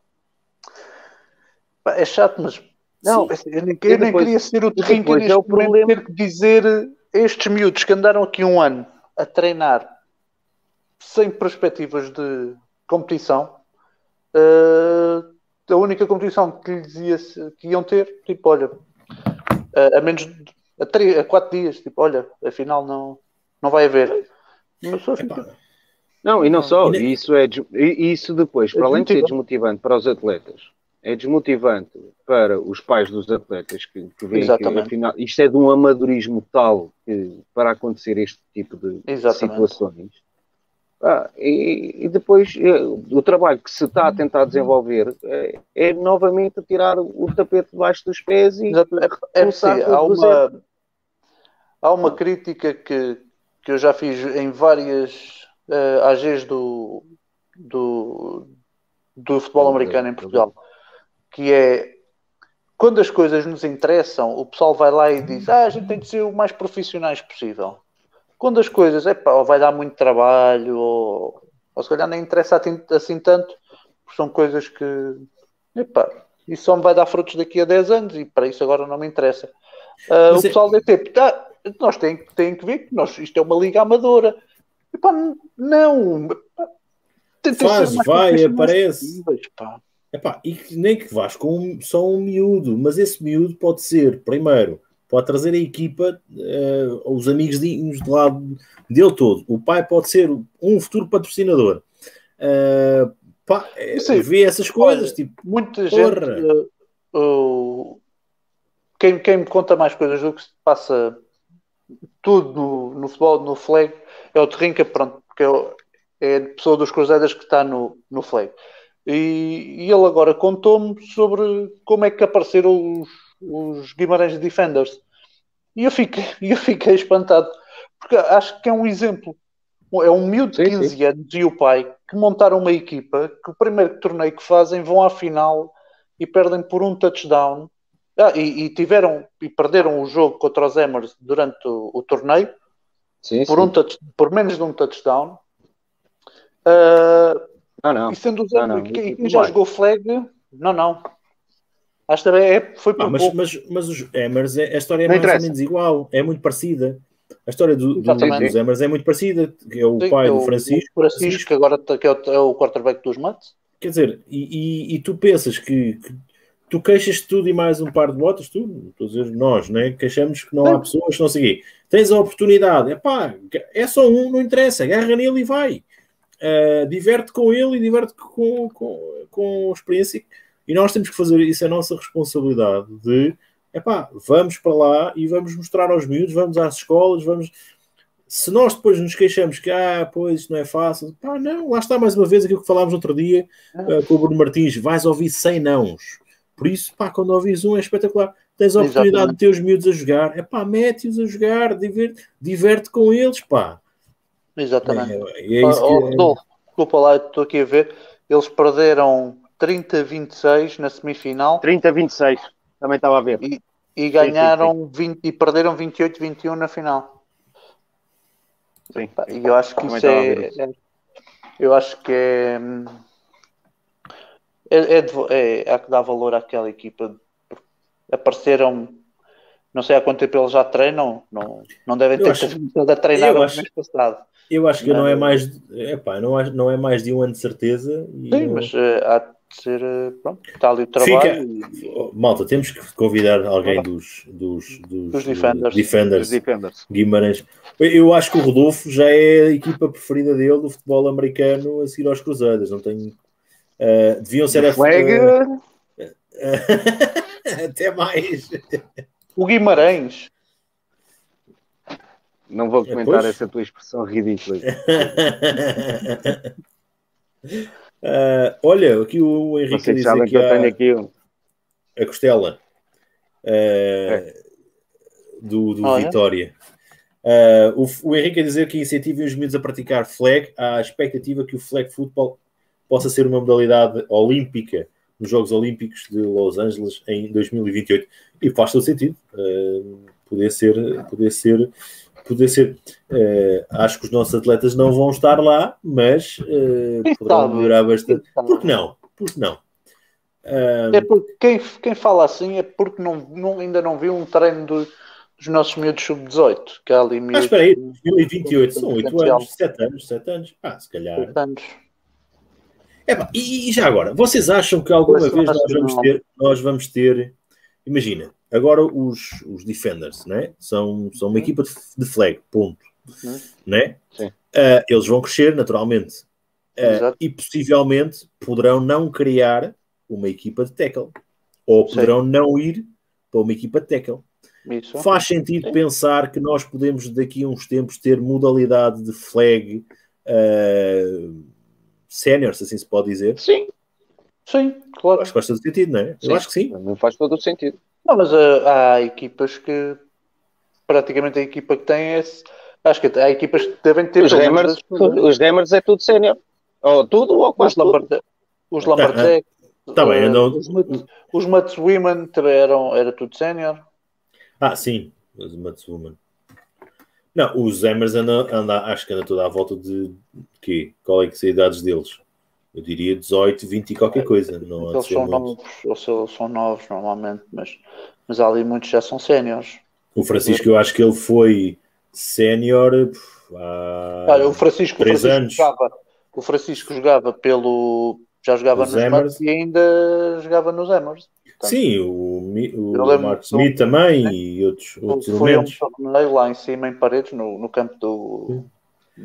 é chato, mas não, Sim. eu nem, eu nem queria ser o terreno é o problema ter que dizer a estes miúdos que andaram aqui um ano a treinar sem perspectivas de competição, uh, a única competição que lhes ia, que iam ter, tipo, olha, uh, a menos a, três, a quatro dias, tipo, olha, afinal não, não vai haver. Não, e não só, isso é isso depois, para além de ser desmotivante para os atletas, é desmotivante para os pais dos atletas que, que veem que afinal isto é de um amadorismo tal que para acontecer este tipo de Exatamente. situações ah, e, e, depois eh, o trabalho que se está a tentar desenvolver é, é novamente tirar o tapete debaixo dos pés e é, é sim, há uma há uma crítica que, que eu já fiz em várias uh, AGs do, do, do futebol americano em Portugal que é quando as coisas nos interessam o pessoal vai lá e diz ah, a gente tem de ser o mais profissionais possível quando as coisas, é pá, vai dar muito trabalho, ou, ou se calhar nem interessa assim, assim tanto, porque são coisas que, epá, isso só me vai dar frutos daqui a 10 anos e para isso agora não me interessa. Uh, o é... pessoal da DT, tá, nós temos tem que ver que nós, isto é uma liga amadora. Epá, não. Faz, vai, aparece. Pá. Epá, e nem que vás com só um miúdo, mas esse miúdo pode ser, primeiro, pode trazer a equipa, uh, os amigos de, de lado dele todo. O pai pode ser um futuro patrocinador. Uh, pá, Sim, vê essas coisas, olha, tipo, muita porra. gente. Uh, quem, quem me conta mais coisas do que se passa tudo no, no futebol, no flag, é o Terrinca, pronto, porque é, é a pessoa dos Cruzeiros que está no, no flag. E, e ele agora contou-me sobre como é que apareceram os, os Guimarães Defenders. E eu fiquei, eu fiquei espantado, porque acho que é um exemplo. É um miúdo de 15 sim. anos e o pai que montaram uma equipa que o primeiro torneio que fazem vão à final e perdem por um touchdown. Ah, e, e, tiveram e perderam o jogo contra os Emers durante o, o torneio sim, por. Um touch, por menos de um touchdown. Uh, não, não. E sendo usado, não, não. Já jogou flag, não, não. Acho que também é, foi por ah, mas, mas, mas, os Emers, é, a história é mais interessa. ou menos igual, é muito parecida. A história do, do, dos Emers é muito parecida, que é o Sim, pai é o, do Francisco. O Francisco, que agora que é, o, é o quarterback dos Mats. Quer dizer, e, e, e tu pensas que, que tu queixas tudo e mais um par de botas, tu, estou a dizer nós, né? queixamos que não Sim. há pessoas que não seguem. Tens a oportunidade, é pá, é só um, não interessa, agarra nele e vai. Uh, diverte com ele e diverte com, com, com a experiência. E nós temos que fazer isso, é a nossa responsabilidade de epá, vamos para lá e vamos mostrar aos miúdos, vamos às escolas, vamos. Se nós depois nos queixamos que, ah, pois, isto não é fácil, pá, não, lá está mais uma vez aquilo que falámos outro dia uh, com o Bruno Martins, vais ouvir 100 nãos. Por isso, pá, quando ouvis um é espetacular. Tens a oportunidade Exatamente. de ter os miúdos a jogar, é pá, mete-os a jogar, diverte, diverte com eles, pá. Exatamente. É, é isso oh, que... Rodolfo, desculpa lá, estou aqui a ver. Eles perderam 30-26 na semifinal. 30-26, também estava a ver. E, e ganharam sim, sim, sim. 20, e perderam 28-21 na final. Sim. E eu acho que também isso é, é, Eu acho que é. É, é, é, é que dá valor àquela equipa. Apareceram não sei há quanto tempo eles já treinam, não, não devem ter acho, a treinar o mês passado. Eu acho que não, não é mais, epá, não, é, não é mais de um ano de certeza. Sim, não... mas uh, há ser, uh, pronto, está ali o trabalho. Fica... E... Malta, temos que convidar alguém dos, dos, dos, dos defenders. defenders, defenders, Guimarães. Eu acho que o Rodolfo já é a equipa preferida dele do futebol americano a seguir aos Cruzadas. Não tenho. Uh, deviam ser a. Flag... Até mais. O Guimarães. Não vou comentar essa tua expressão ridícula. uh, olha, aqui o Henrique Vocês diz sabem que eu tenho aqui um... a costela uh, é. do, do Vitória. Uh, o, o, Henrique a dizer que incentiva os miúdos a praticar flag. Há a expectativa que o flag football possa ser uma modalidade olímpica nos Jogos Olímpicos de Los Angeles em 2028 e faz todo sentido uh, poder ser poder ser poder ser uh, acho que os nossos atletas não vão estar lá mas uh, poderão melhorar bastante. Porque não? Porque não? Uh, é porque quem, quem fala assim é porque não, não ainda não viu um treino do, dos nossos miúdos sub-18 que há ali ah, miúdos, ah, espera aí 2028 são 8 anos 7 anos 7 anos. Ah se calhar. 7 anos. E, e, já agora, vocês acham que alguma vez nós vamos ter, nós vamos ter imagina, agora os, os defenders, né? são, são uma uhum. equipa de, de, flag, ponto. Uhum. Né? Uh, eles vão crescer naturalmente uh, e possivelmente poderão não criar uma equipa de tackle ou poderão Sim. não ir para uma equipa de tackle. Isso. Faz sentido Sim. pensar que nós podemos daqui a uns tempos ter modalidade de flag uh, sénior, se assim se pode dizer. Sim, Sim, claro. Acho que faz todo sentido, não é? Sim. Eu acho que sim. Não faz todo o sentido. Não, mas uh, há equipas que praticamente a equipa que tem é. Acho que há equipas que devem ter. Os Demers, os Demers é tudo sénior. Ou tudo ou quase os tudo. Os Lambertec. Tá bem, uh, não... Os, Mats Women eram, era tudo sénior. Ah, sim, os Mats Women. Não, os Emers anda, anda, acho que anda toda à volta de, de quê? Qual é que são as idades deles? Eu diria 18, 20 e qualquer coisa. Não eles são novos, eles são novos normalmente, mas, mas ali muitos já são séniores. O Francisco, eu acho que ele foi sénior há o Francisco, três o Francisco anos. Jogava, o Francisco jogava pelo. Já jogava Os nos. Mets e ainda jogava nos. Portanto, Sim, o, o Mark Smith também e outros, outros Foi um elementos. torneio lá em cima, em paredes, no, no campo do,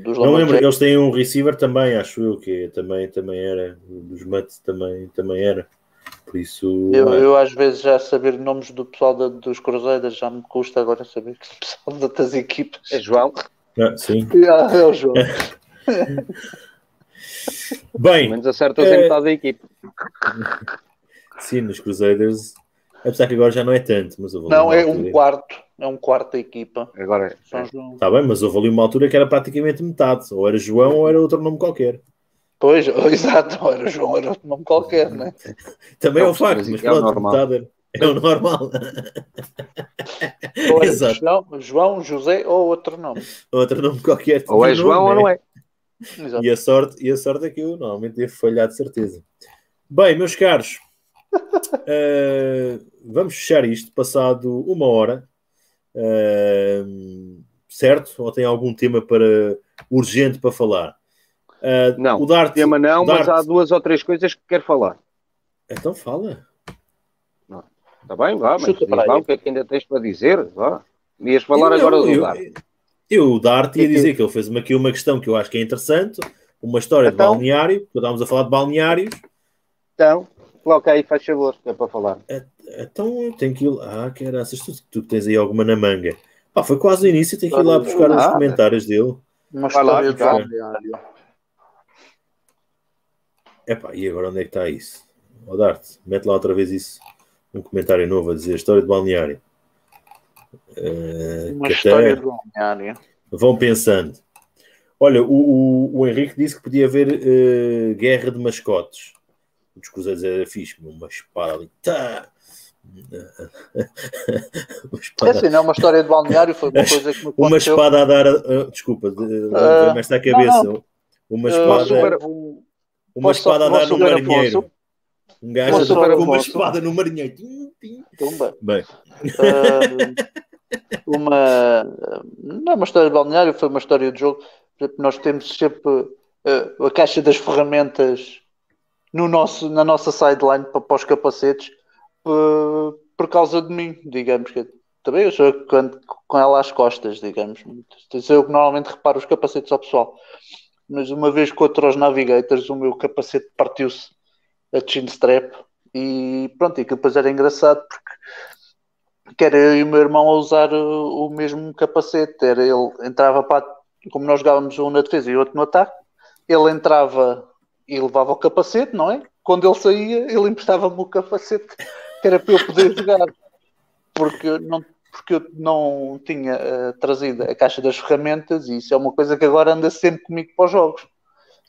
dos Não lembro, eles têm um receiver também, acho eu, que também, também era, dos Mets também, também era. Por isso, Eu, é. eu às vezes já saber nomes do pessoal da- dos Cruzeiros já me custa agora saber que o pessoal de outras equipas. É João. Ah, sim. Ah, é o João. Pelo Bem, menos acertas É. em metade da equipe. sim, nos Crusaders, apesar que agora já não é tanto, mas houve Não, é um quarto. É um quarto da equipa. Agora é. São João. Está bem, mas houve ali uma altura que era praticamente metade. Ou era João ou era outro nome qualquer. Pois, exato, não era João, era outro nome qualquer, né? Também é um facto, mas é o pronto, normal. metade era- é o normal. Ou era Exato. João, João, José ou outro nome. outro nome qualquer. Ou é João nome, ou não é. Exato. E a sorte, e a sorte é que eu normalmente devo falhar de certeza. Bem, meus caros, eh, vamos fechar isto passado uma hora. Eh, certo? Ou tem algum tema para urgente para falar? Eh, Não, o Dart, Tema não, mas Dart- há duas ou três coisas que quero falar. Então fala. Está bem? Vá, mas lá o que é que ainda tens para dizer. Vá. Ias falar Eu- agora eu, do eu, Dart. eu, o Dart ia dizer que ele fez-me aqui uma questão que eu acho que é interessante, uma história de Então? balneário, porque estávamos a falar de balneários, Então, coloca aí, faz favor, que é para falar. então eu tenho que ir lá. Ah, caraças, tu, tu que tens aí alguma na manga. Pá, foi quase no início, tenho que ir lá buscar os Nada. comentários dele. Uma Vai lá. Epá, e agora onde é que está isso? Ó Dart, mete lá outra vez isso, um comentário novo a dizer história de balneário. Eh, Uma história de balneário. Vão pensando. Olha, o, o, o Henrique disse que podia haver eh, guerra de mascotes. O dos Cruzeiros era fixe, uma espada ali. Tá. uma É espada, assim, não é uma história de balneário, foi uma coisa que me uma aconteceu. espada a dar. a- a- desculpa, de- Ah, vem-me esta à cabeça. não, Uma Ah, espada, super- uma espada a dar no marinheiro. Um gajo a com uma espada no marinheiro. Tumba. Bem, Ah, uma não é uma história de balneário, foi uma história de jogo. Nós temos sempre ah, a caixa das ferramentas no nosso, na nossa sideline para, para os capacetes por, por causa de mim, digamos que também eu sou que ando com ela às costas, digamos. Sou eu que normalmente reparo os capacetes ao pessoal. Mas uma vez contra os Navigators, o meu capacete partiu-se a chin strap e pronto, e aquilo depois era engraçado porque que era eu e o meu irmão a usar o, o mesmo capacete. Era ele entrava para como nós jogávamos um na defesa e outro no ataque, ele entrava e levava o capacete, não é? Quando ele saía, ele emprestava-me o capacete que era para eu poder jogar, porque eu não, porque eu não tinha eh, trazido a caixa das ferramentas e isso é uma coisa que agora anda sempre comigo para os jogos,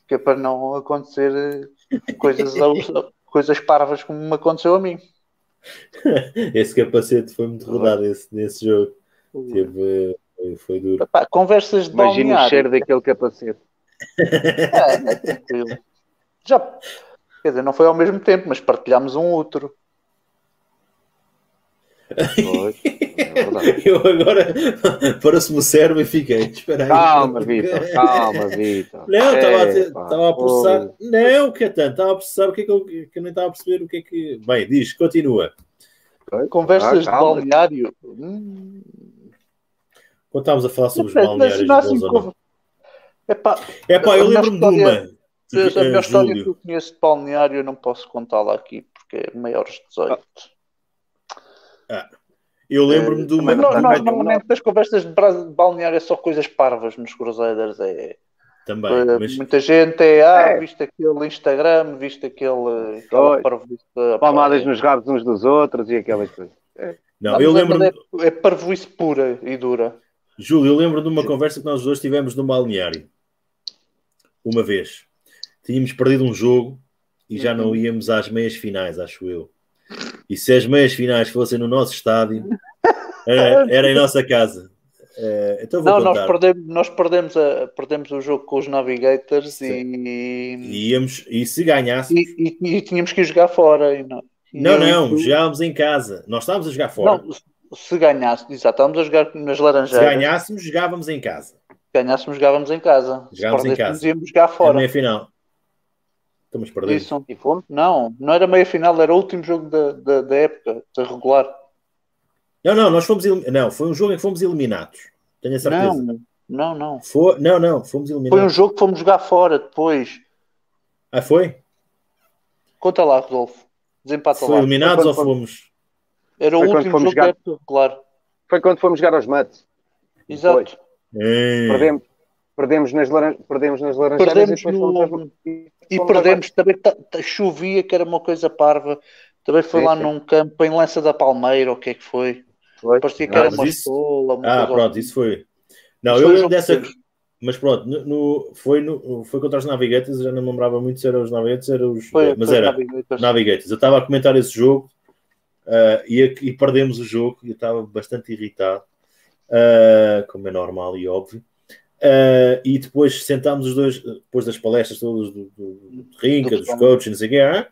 que é para não acontecer eh, coisas, coisas parvas como me aconteceu a mim. esse capacete foi muito rodado esse, nesse jogo. Teve, foi, foi duro. Epá, conversas de Imagina o cheiro daquele capacete. É, é tranquilo. Já, quer dizer, não foi ao mesmo tempo, mas partilhámos um outro. Pois, é. Eu agora parece-me o cérebro e fiquei. Espera aí. Calma, Vitor, calma, Vitor. Não, estava a, processar. Não, que é tanto? Estava a processar o que é que eu, que eu nem estava a perceber o que é que. Bem, diz, continua. Conversas Ah, de balneário. Hum, Quando estávamos a falar sobre os mas balneários não não. Epá, É pá, eu lembro-me de uma. A melhor eh, história que eu conheço de balneário eu não posso contá-la aqui porque é maiores de 18. Eu lembro-me de uma. Mas nós, não, nós normalmente as conversas de balneário é só coisas parvas nos Crusaders. É, Também, eh, mas Muita gente é, ah, É. viste aquele Instagram, viste aquele. parvoíce, Palmadas é- nos rabos uns dos outros e aquelas coisas. não, Não, eu mas lembro-me. É, é parvoíce pura e dura. Júlio, eu lembro de uma conversa que nós dois tivemos num balneário. Uma vez. Tínhamos perdido um jogo e já não íamos às meias finais, acho eu. E se as meias finais fossem no nosso estádio, era, era em nossa casa. Eh, então Não, nós contar. perdemos, nós perdemos, a, perdemos o jogo com os Navigators e, E, íamos, e se ganhássemos. e, e- e tínhamos que jogar fora. E não, Não, não, tu- jogávamos em casa. Nós estávamos a jogar fora. Não, Se ganhássemos, exato, estávamos a jogar nas laranjeiras. Se ganhássemos, jogávamos em casa. Se ganhássemos, jogávamos em casa. Jogávamos em casa. íamos jogar fora. É meia final. Estamos perdidos. Isso, e fomos? Não, não era meia final, era o último jogo da, da, da época, da regular. Não, não, nós fomos Não, foi um jogo em que fomos eliminados. Tenho a certeza. Não, não, não. Foi... Não, não, fomos eliminados. Foi um jogo que fomos jogar fora depois. Ah, foi? Conta lá, Rodolfo. Desempata foi lá. eliminados foi ou fomos? Era o foi último jogo jogar... da época regular. Foi quando fomos jogar aos mates. Exato. Perdemos, perdemos, nas laran... perdemos nas laranjeiras perdemos e, no... e, perdemos também. Chovia, que era uma coisa parva. Também foi sim, lá sim. num campo em Lança da Palmeira, o que é que foi? foi. Parecia que ah, era uma isso... estola. ah, pronto, assim. isso foi. Não, eu lembro dessa. Mas pronto, no, no, foi, no, foi contra os Navigators, já não me lembrava muito se eram os Navigators, era os. Foi, mas foi era Navigators. Navigators. Eu estava a comentar esse jogo uh, e, e, perdemos o jogo e eu estava bastante irritado, uh, como é normal e óbvio. Uh, e depois sentámos os dois, depois das palestras todas do, do, do Rinca, dos coaches, não sei o ah,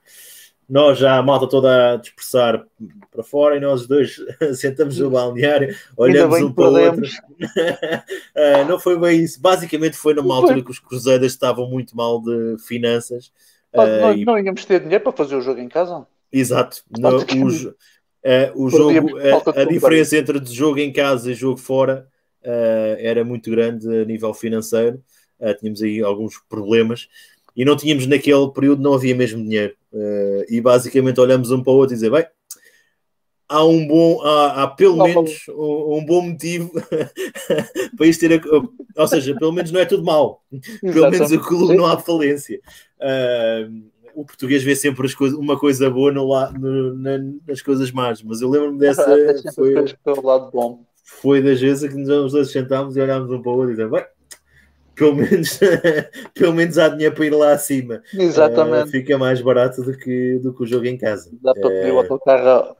nós já a malta toda a dispersar para fora e nós dois sentamos no balneário, olhamos um para o outro. uh, não foi bem isso. Basicamente foi numa altura que os Cruzeiros estavam muito mal de finanças. Uh, não, e... não íamos ter dinheiro para fazer o jogo em casa? Exato. No, o, o jogo, a, a diferença entre o jogo em casa e jogo fora era muito grande a nível financeiro. tínhamos aí alguns problemas e não tínhamos naquele período, não havia mesmo dinheiro. Uh, e basicamente olhamos um para o outro e dizer, bem, há um bom, há, há pelo não, menos um, um, bom motivo para isto ter, a, ou seja, pelo menos não é tudo mal, pelo menos o clube não há falência. Uh, o português vê sempre as coisas, uma coisa boa no, no, na, nas coisas más, mas eu lembro-me dessa. foi, lado bom. Foi das vezes que nos dois sentámos e olhámos um para o outro e dizemos, pelo menos, pelo menos há dinheiro para ir lá acima. Exatamente. Uh, fica mais barato do que, do que o jogo em casa. Dá para pedir o autocarro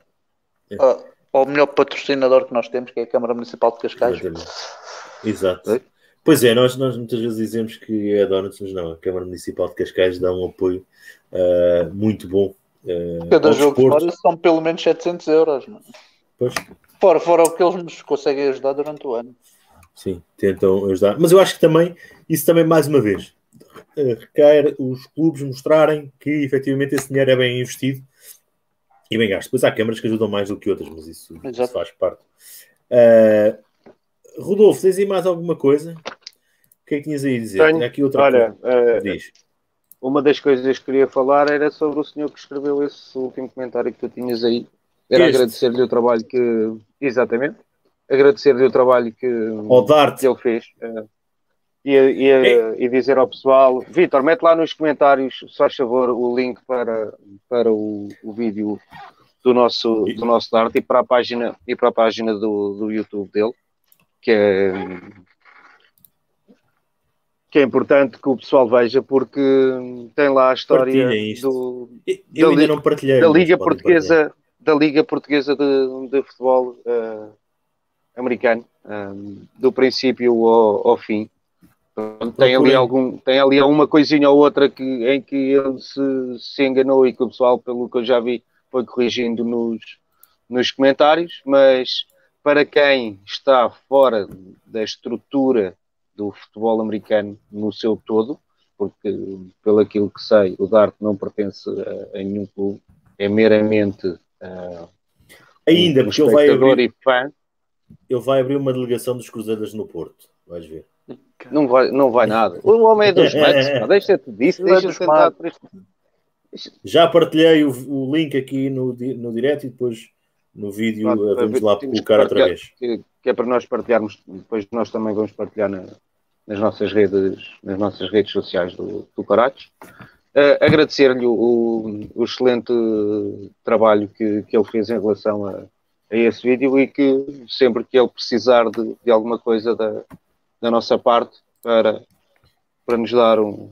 uh, ao melhor patrocinador que nós temos, que é a Câmara Municipal de Cascais. Exato. É? Pois é, nós, nós muitas vezes dizemos que é a Donuts, mas não, a Câmara Municipal de Cascais dá um apoio uh, muito bom. Uh, Cada jogo desporto. fora são pelo menos 700 euros. Mano. Pois. Fora, fora o que eles nos conseguem ajudar durante o ano. Sim, tentam ajudar. Mas eu acho que também, isso também, mais uma vez, requer os clubes mostrarem que efetivamente esse dinheiro é bem investido e bem gasto. Depois há câmaras que ajudam mais do que outras, mas isso, isso faz parte. Uh, Rodolfo, tens aí mais alguma coisa? O que é que tinhas aí a dizer? Tenho, aqui outra olha, coisa. Uh, Diz. Uma das coisas que queria falar era sobre o senhor que escreveu esse último comentário que tu tinhas aí. Era agradecer-lhe o trabalho que. Exatamente agradecer-lhe o trabalho que, que ele fez uh, e, e, é. e, dizer ao pessoal, Vitor, mete lá nos comentários, só favor, o link para, para o, o vídeo do nosso, do nosso Dart e para a página, e para a página do, do YouTube dele, que é, que é importante que o pessoal veja porque tem lá a história do, eu da, não partilhei, da Liga Portuguesa da Liga Portuguesa de, de Futebol uh, americano, um, do princípio ao, ao fim. Tem ali, algum, tem ali alguma coisinha ou outra que, em que ele se, se enganou e que o pessoal, pelo que eu já vi, foi corrigindo nos, nos comentários, mas para quem está fora da estrutura do futebol americano no seu todo, porque pelo aquilo que sei, o Dart não pertence a, a nenhum clube, é meramente uh, ainda porque ele vai abrir, e fã ele vai abrir uma delegação dos Cruzeiros no Porto. Vais ver. Não vai, não vai nada. O homem é dos metos, deixa-te disso, deixa-te tentar. Já partilhei o, o, link aqui no, no direto e depois no vídeo Pronto, vamos lá colocar outra vez. Que, que, é para nós partilharmos, depois nós também vamos partilhar na, nas nossas redes, nas nossas redes sociais do, do Carates. Uh, Agradecer-lhe o, o, excelente trabalho que, que ele fez em relação a, a esse vídeo e que sempre que ele precisar de, de alguma coisa da, da nossa parte para, para nos dar um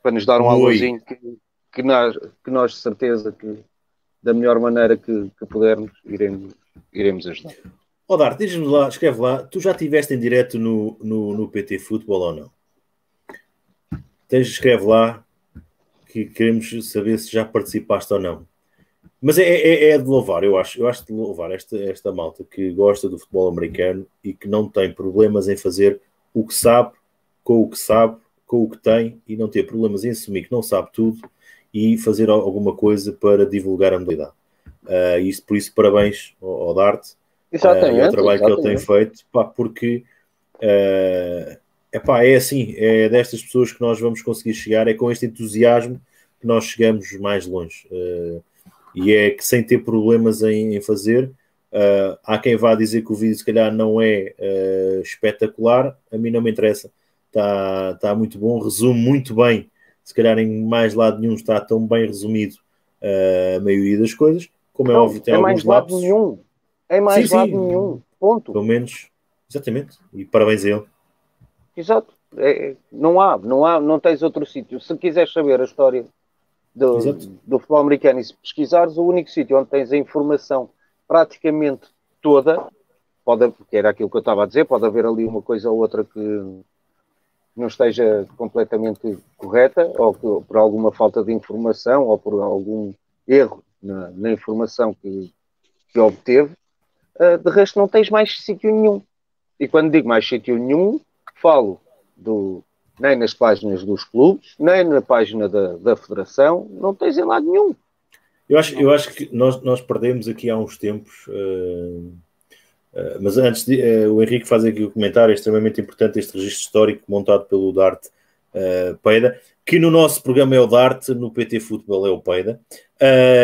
para nos dar um alôzinho que, que, nós, que nós de certeza que da melhor maneira que, que pudermos iremos, iremos ajudar. Ó Dar, diz-nos lá, escreve lá, tu já estiveste em direto no, no, no PT Futebol ou não? Tens, escreve lá que queremos saber se já participaste ou não Mas é, é, é, de louvar, eu acho, eu acho de louvar esta, esta malta que gosta do futebol americano e que não tem problemas em fazer o que sabe, com o que sabe, com o que tem e não ter problemas em assumir que não sabe tudo e fazer alguma coisa para divulgar a modalidade. Uh, isto, por isso, parabéns ao, ao Dart exatamente, uh, ao trabalho exatamente. que ele tem feito, pá, porque uh, epá, é assim, é destas pessoas que nós vamos conseguir chegar, é com este entusiasmo que nós chegamos mais longe. Uh, e é que sem ter problemas em, em fazer, uh, há quem vá dizer que o vídeo se calhar não é uh, espetacular, a mim não me interessa, está tá muito bom, resume muito bem, se calhar em mais lado nenhum está tão bem resumido a maioria das coisas, como é não, óbvio, tem é alguns mais lado lapsos. nenhum. É mais lado nenhum. Ponto. Pelo menos, exatamente, e parabéns a ele. Exato. É, não há, não há, não tens outro sítio. Se quiseres saber a história do, Exato. do futebol americano e se pesquisares, o único sítio onde tens a informação praticamente toda, pode, porque era aquilo que eu estava a dizer, pode haver ali uma coisa ou outra que não esteja completamente correta, ou que, por alguma falta de informação, ou por algum erro na, na informação que, que obteve, uh, de resto não tens mais sítio nenhum. E quando digo mais sítio nenhum, falo do, nem nas páginas dos clubes, nem na página da, da federação, não tens em lado nenhum. Eu acho, eu acho que nós, nós perdemos aqui há uns tempos, uh, uh, mas antes de, uh, o Henrique faz aqui o comentário, é extremamente importante este registro histórico montado pelo Dart Peida, que no nosso programa é o Dart, no PT Futebol é o Peida,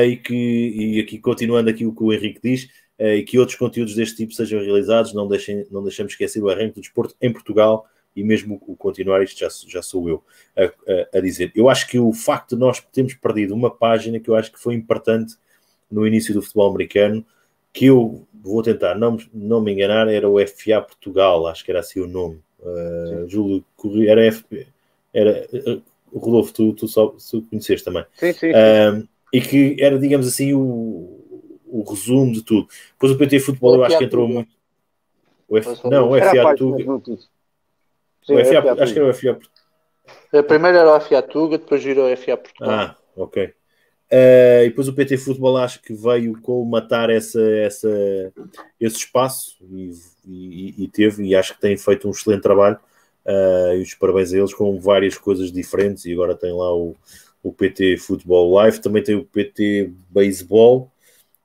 e, que, e aqui continuando aqui o que o Henrique diz, e que outros conteúdos deste tipo sejam realizados, não, deixem, não deixemos esquecer o arranque do desporto em Portugal, e mesmo o continuar, isto já, já sou eu a, a, a, dizer. Eu acho que o facto de nós termos perdido uma página que eu acho que foi importante no início do futebol americano, que eu vou tentar não, não me enganar, era o FA Portugal, acho que era assim o nome. Uh, Júlio era FP, era uh, Rodolfo, tu, tu só tu conheces também. Sim, sim. Uh, e que era, digamos assim, o, o resumo de tudo. Depois o PT Futebol, eu acho que entrou muito. O F... Não, o FA Tuga. Sim, o FA, FA acho que era o FA A primeira era o FA Tuga, depois virou o FA Portugal. Ah, ok. Uh, e depois o PT Futebol acho que veio colmatar essa, essa, esse espaço e, e, e, teve, e acho que tem feito um excelente trabalho. Uh, e os parabéns a eles com várias coisas diferentes. E agora tem lá o, o PT Futebol Live, também tem o PT Baseball,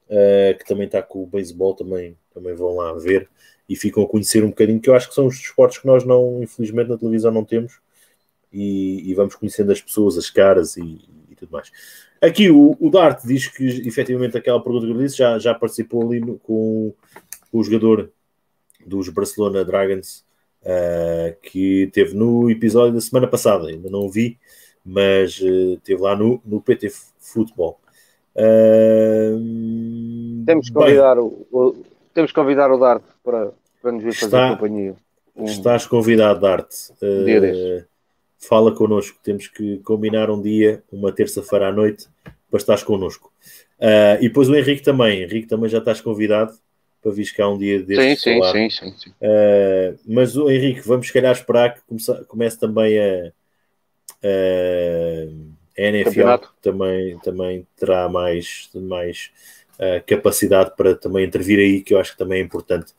uh, que também está com o beisebol, também, também vão lá ver e ficam a conhecer um bocadinho, que eu acho que são os esportes que nós não, infelizmente, na televisão não temos, e, e vamos conhecendo as pessoas, as caras e, e tudo mais. Aqui o, o, Dart diz que efetivamente aquela pergunta que eu disse já, já participou ali no, com, com, o jogador dos Barcelona Dragons, uh, que teve no episódio da semana passada, ainda não o vi, mas uh, teve lá no, no PT Futebol. Uh, temos que convidar o, o, temos que convidar o Dart para, para nos vir fazer Está, companhia. Um, estás convidado, Dart. Uh, fala connosco. Temos que combinar um dia, uma terça-feira à noite, para estares connosco. Uh, e depois o Henrique também. Henrique também já estás convidado para vir cá um dia deste sim, sim, sim, sim, sim. Uh, mas o Henrique, vamos se calhar esperar que comece, comece também a, a, a NFL, que também, também terá mais, mais uh, capacidade para também intervir aí, que eu acho que também é importante.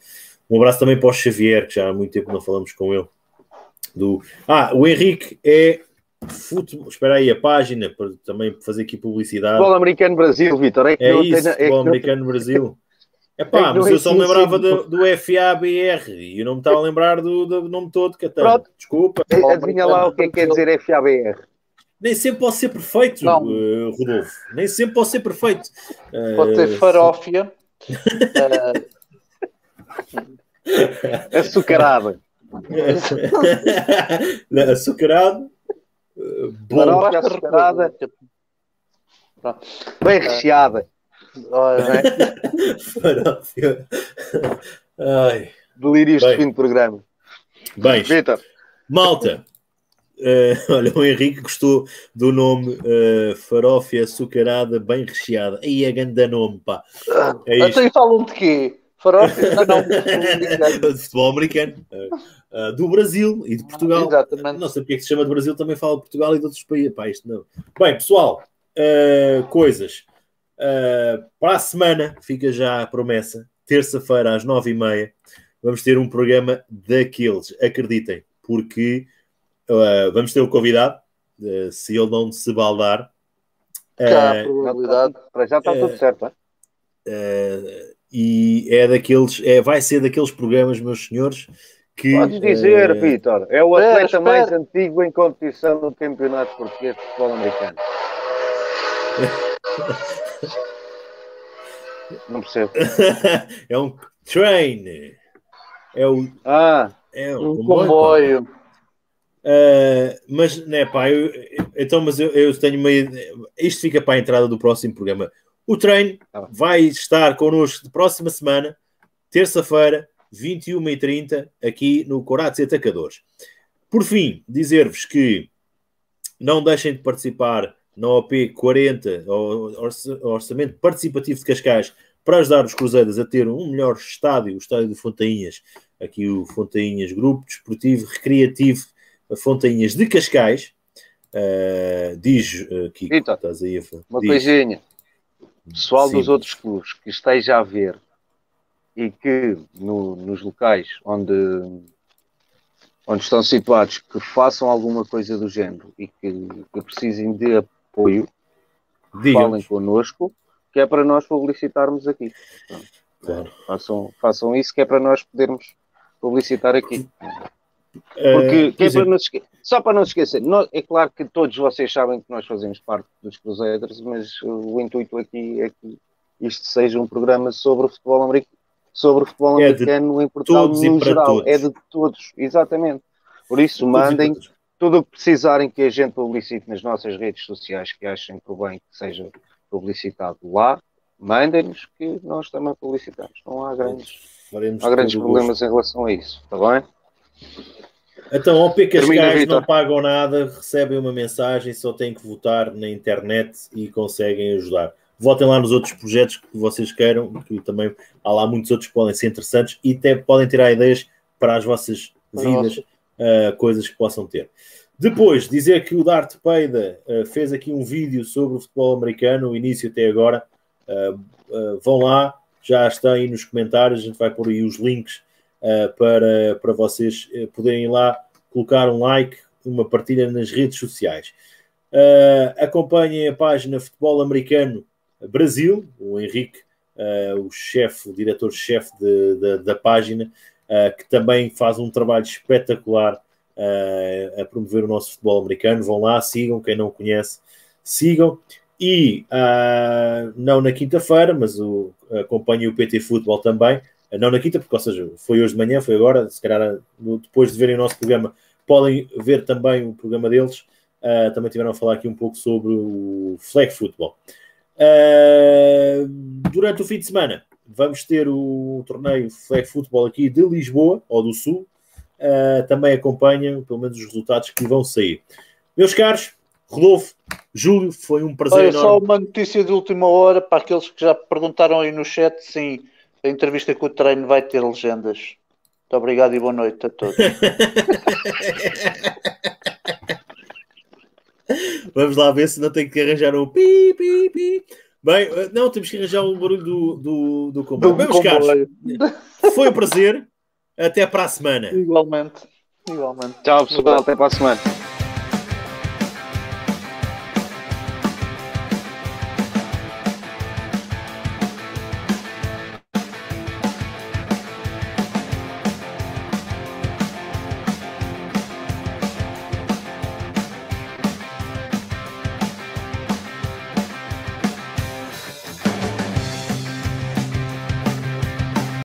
Um abraço também para o Xavier, que já há muito tempo não falamos com ele. Do... Ah, o Henrique é futebol. Espera aí, a página para também fazer aqui publicidade. Futebol Americano Brasil, Vitor. É, é isso, Futebol é Americano não... Brasil. É pá, mas eu só me lembrava do, do FABR e eu não me estava a lembrar do, do nome todo, Catano. Desculpa. Adivinha lá o que é que quer dizer FABR. Nem sempre pode ser perfeito, uh, Rodolfo. Nem sempre pode ser perfeito. Pode ser farófia. uh... Açucarada. açucarado. Bom. açucarada. Bem recheada. Farófia. Ai. Delírios de fim de programa. Bem, Vitor. malta, uh, olha, o Henrique gostou do nome uh, farófia açucarada bem recheada. Aí é grande nome, pá. É isto. Então falam de quê? Farófia? não, de futebol americano. Uh, do Brasil e de Portugal. Exatamente. Não sei porque é que se chama de Brasil, também fala de Portugal e de outros países. Pá, isto não. Bem, pessoal, coisas. Uh, para a semana, fica já a promessa, terça-feira às nove e meia, vamos ter um programa daqueles, acreditem, porque uh, vamos ter o convidado, uh, se ele não se baldar. Já, probabilidade. Para já está tudo certo, é? e é daqueles, é, vai ser daqueles programas, meus senhores, que. Podes dizer, uh, Vitor, é o atleta mais antigo em competição no Campeonato Português de Futebol Americano. Não percebo. é um train. É o. Ah, é um, um comboio. Uh, mas, né, pá, eu, então, mas eu, eu tenho uma. Isto fica para a entrada do próximo programa. O treino ah. vai estar connosco de próxima semana, terça-feira, 21h30, aqui no Coratos e Atacadores. Por fim, dizer-vos que não deixem de participar na OP 40, Orçamento Participativo de Cascais, para ajudar os Cruzeiros a ter um melhor estádio, o estádio de Fontainhas, aqui o Fontainhas Grupo Desportivo Recreativo Fontainhas de Cascais. Uh, diz, uh, Kiko, estás aí a falar. Uma diz. coisinha. Pessoal Sim. dos outros clubes que esteja a ver e que no, nos locais onde, onde estão situados que façam alguma coisa do género e que, que precisem de apoio, falem connosco, que é para nós publicitarmos aqui. Claro. Façam, façam isso que é para nós podermos publicitar aqui. Porque, uh, é para não só para não se esquecer, nós, é claro que todos vocês sabem que nós fazemos parte dos Cruzeiros, mas o intuito aqui é que isto seja um programa sobre o futebol americano, sobre o futebol é americano em Portugal no geral. Todos. É de todos, exatamente. Por isso, mandem tudo o que precisarem que a gente publicite nas nossas redes sociais, que achem por bem que seja publicitado lá, mandem-nos que nós também publicitamos. Não há grandes, não há grandes problemas em relação a isso, está bem? Então, ao P Cascais não pagam nada, recebem uma mensagem, só têm que votar na internet e conseguem ajudar. Votem lá nos outros projetos que vocês queiram, que também há lá muitos outros que podem ser interessantes e até podem tirar ideias para as vossas vidas, uh, coisas que possam ter. Depois, dizer que o Dart Peida uh, fez aqui um vídeo sobre o futebol americano, o início até agora. Uh, vão lá, já está aí nos comentários, a gente vai pôr aí os links para, para vocês uh, poderem ir lá colocar um like, uma partilha nas redes sociais. Uh, acompanhem a página Futebol Americano Brasil, o Henrique, o chefe, o diretor-chefe da página, que também faz um trabalho espetacular a promover o nosso futebol americano. Vão lá, sigam, quem não conhece, sigam. E uh, não na quinta-feira, mas o, acompanhem o PT Futebol também, não na quinta, porque, ou seja, foi hoje de manhã, foi agora, se calhar depois de verem o nosso programa, podem ver também o programa deles. Uh, também tiveram a falar aqui um pouco sobre o flag football. Uh, durante o fim de semana, vamos ter o torneio flag football aqui de Lisboa, ou do Sul. Uh, também acompanham, pelo menos, os resultados que vão sair. Meus caros, Rodolfo, Júlio, foi um prazer Olha, enorme. Só uma notícia de última hora para aqueles que já perguntaram aí no chat, sim a entrevista com o treino vai ter legendas. Muito obrigado e boa noite a todos. Vamos lá ver se não tem que arranjar um pi, pi, pi. Bem, não, temos que arranjar um barulho do, do, do comboio. Do Meus caros, foi um prazer. Até para a semana. Igualmente. Igualmente. Tchau, pessoal. Até para a semana.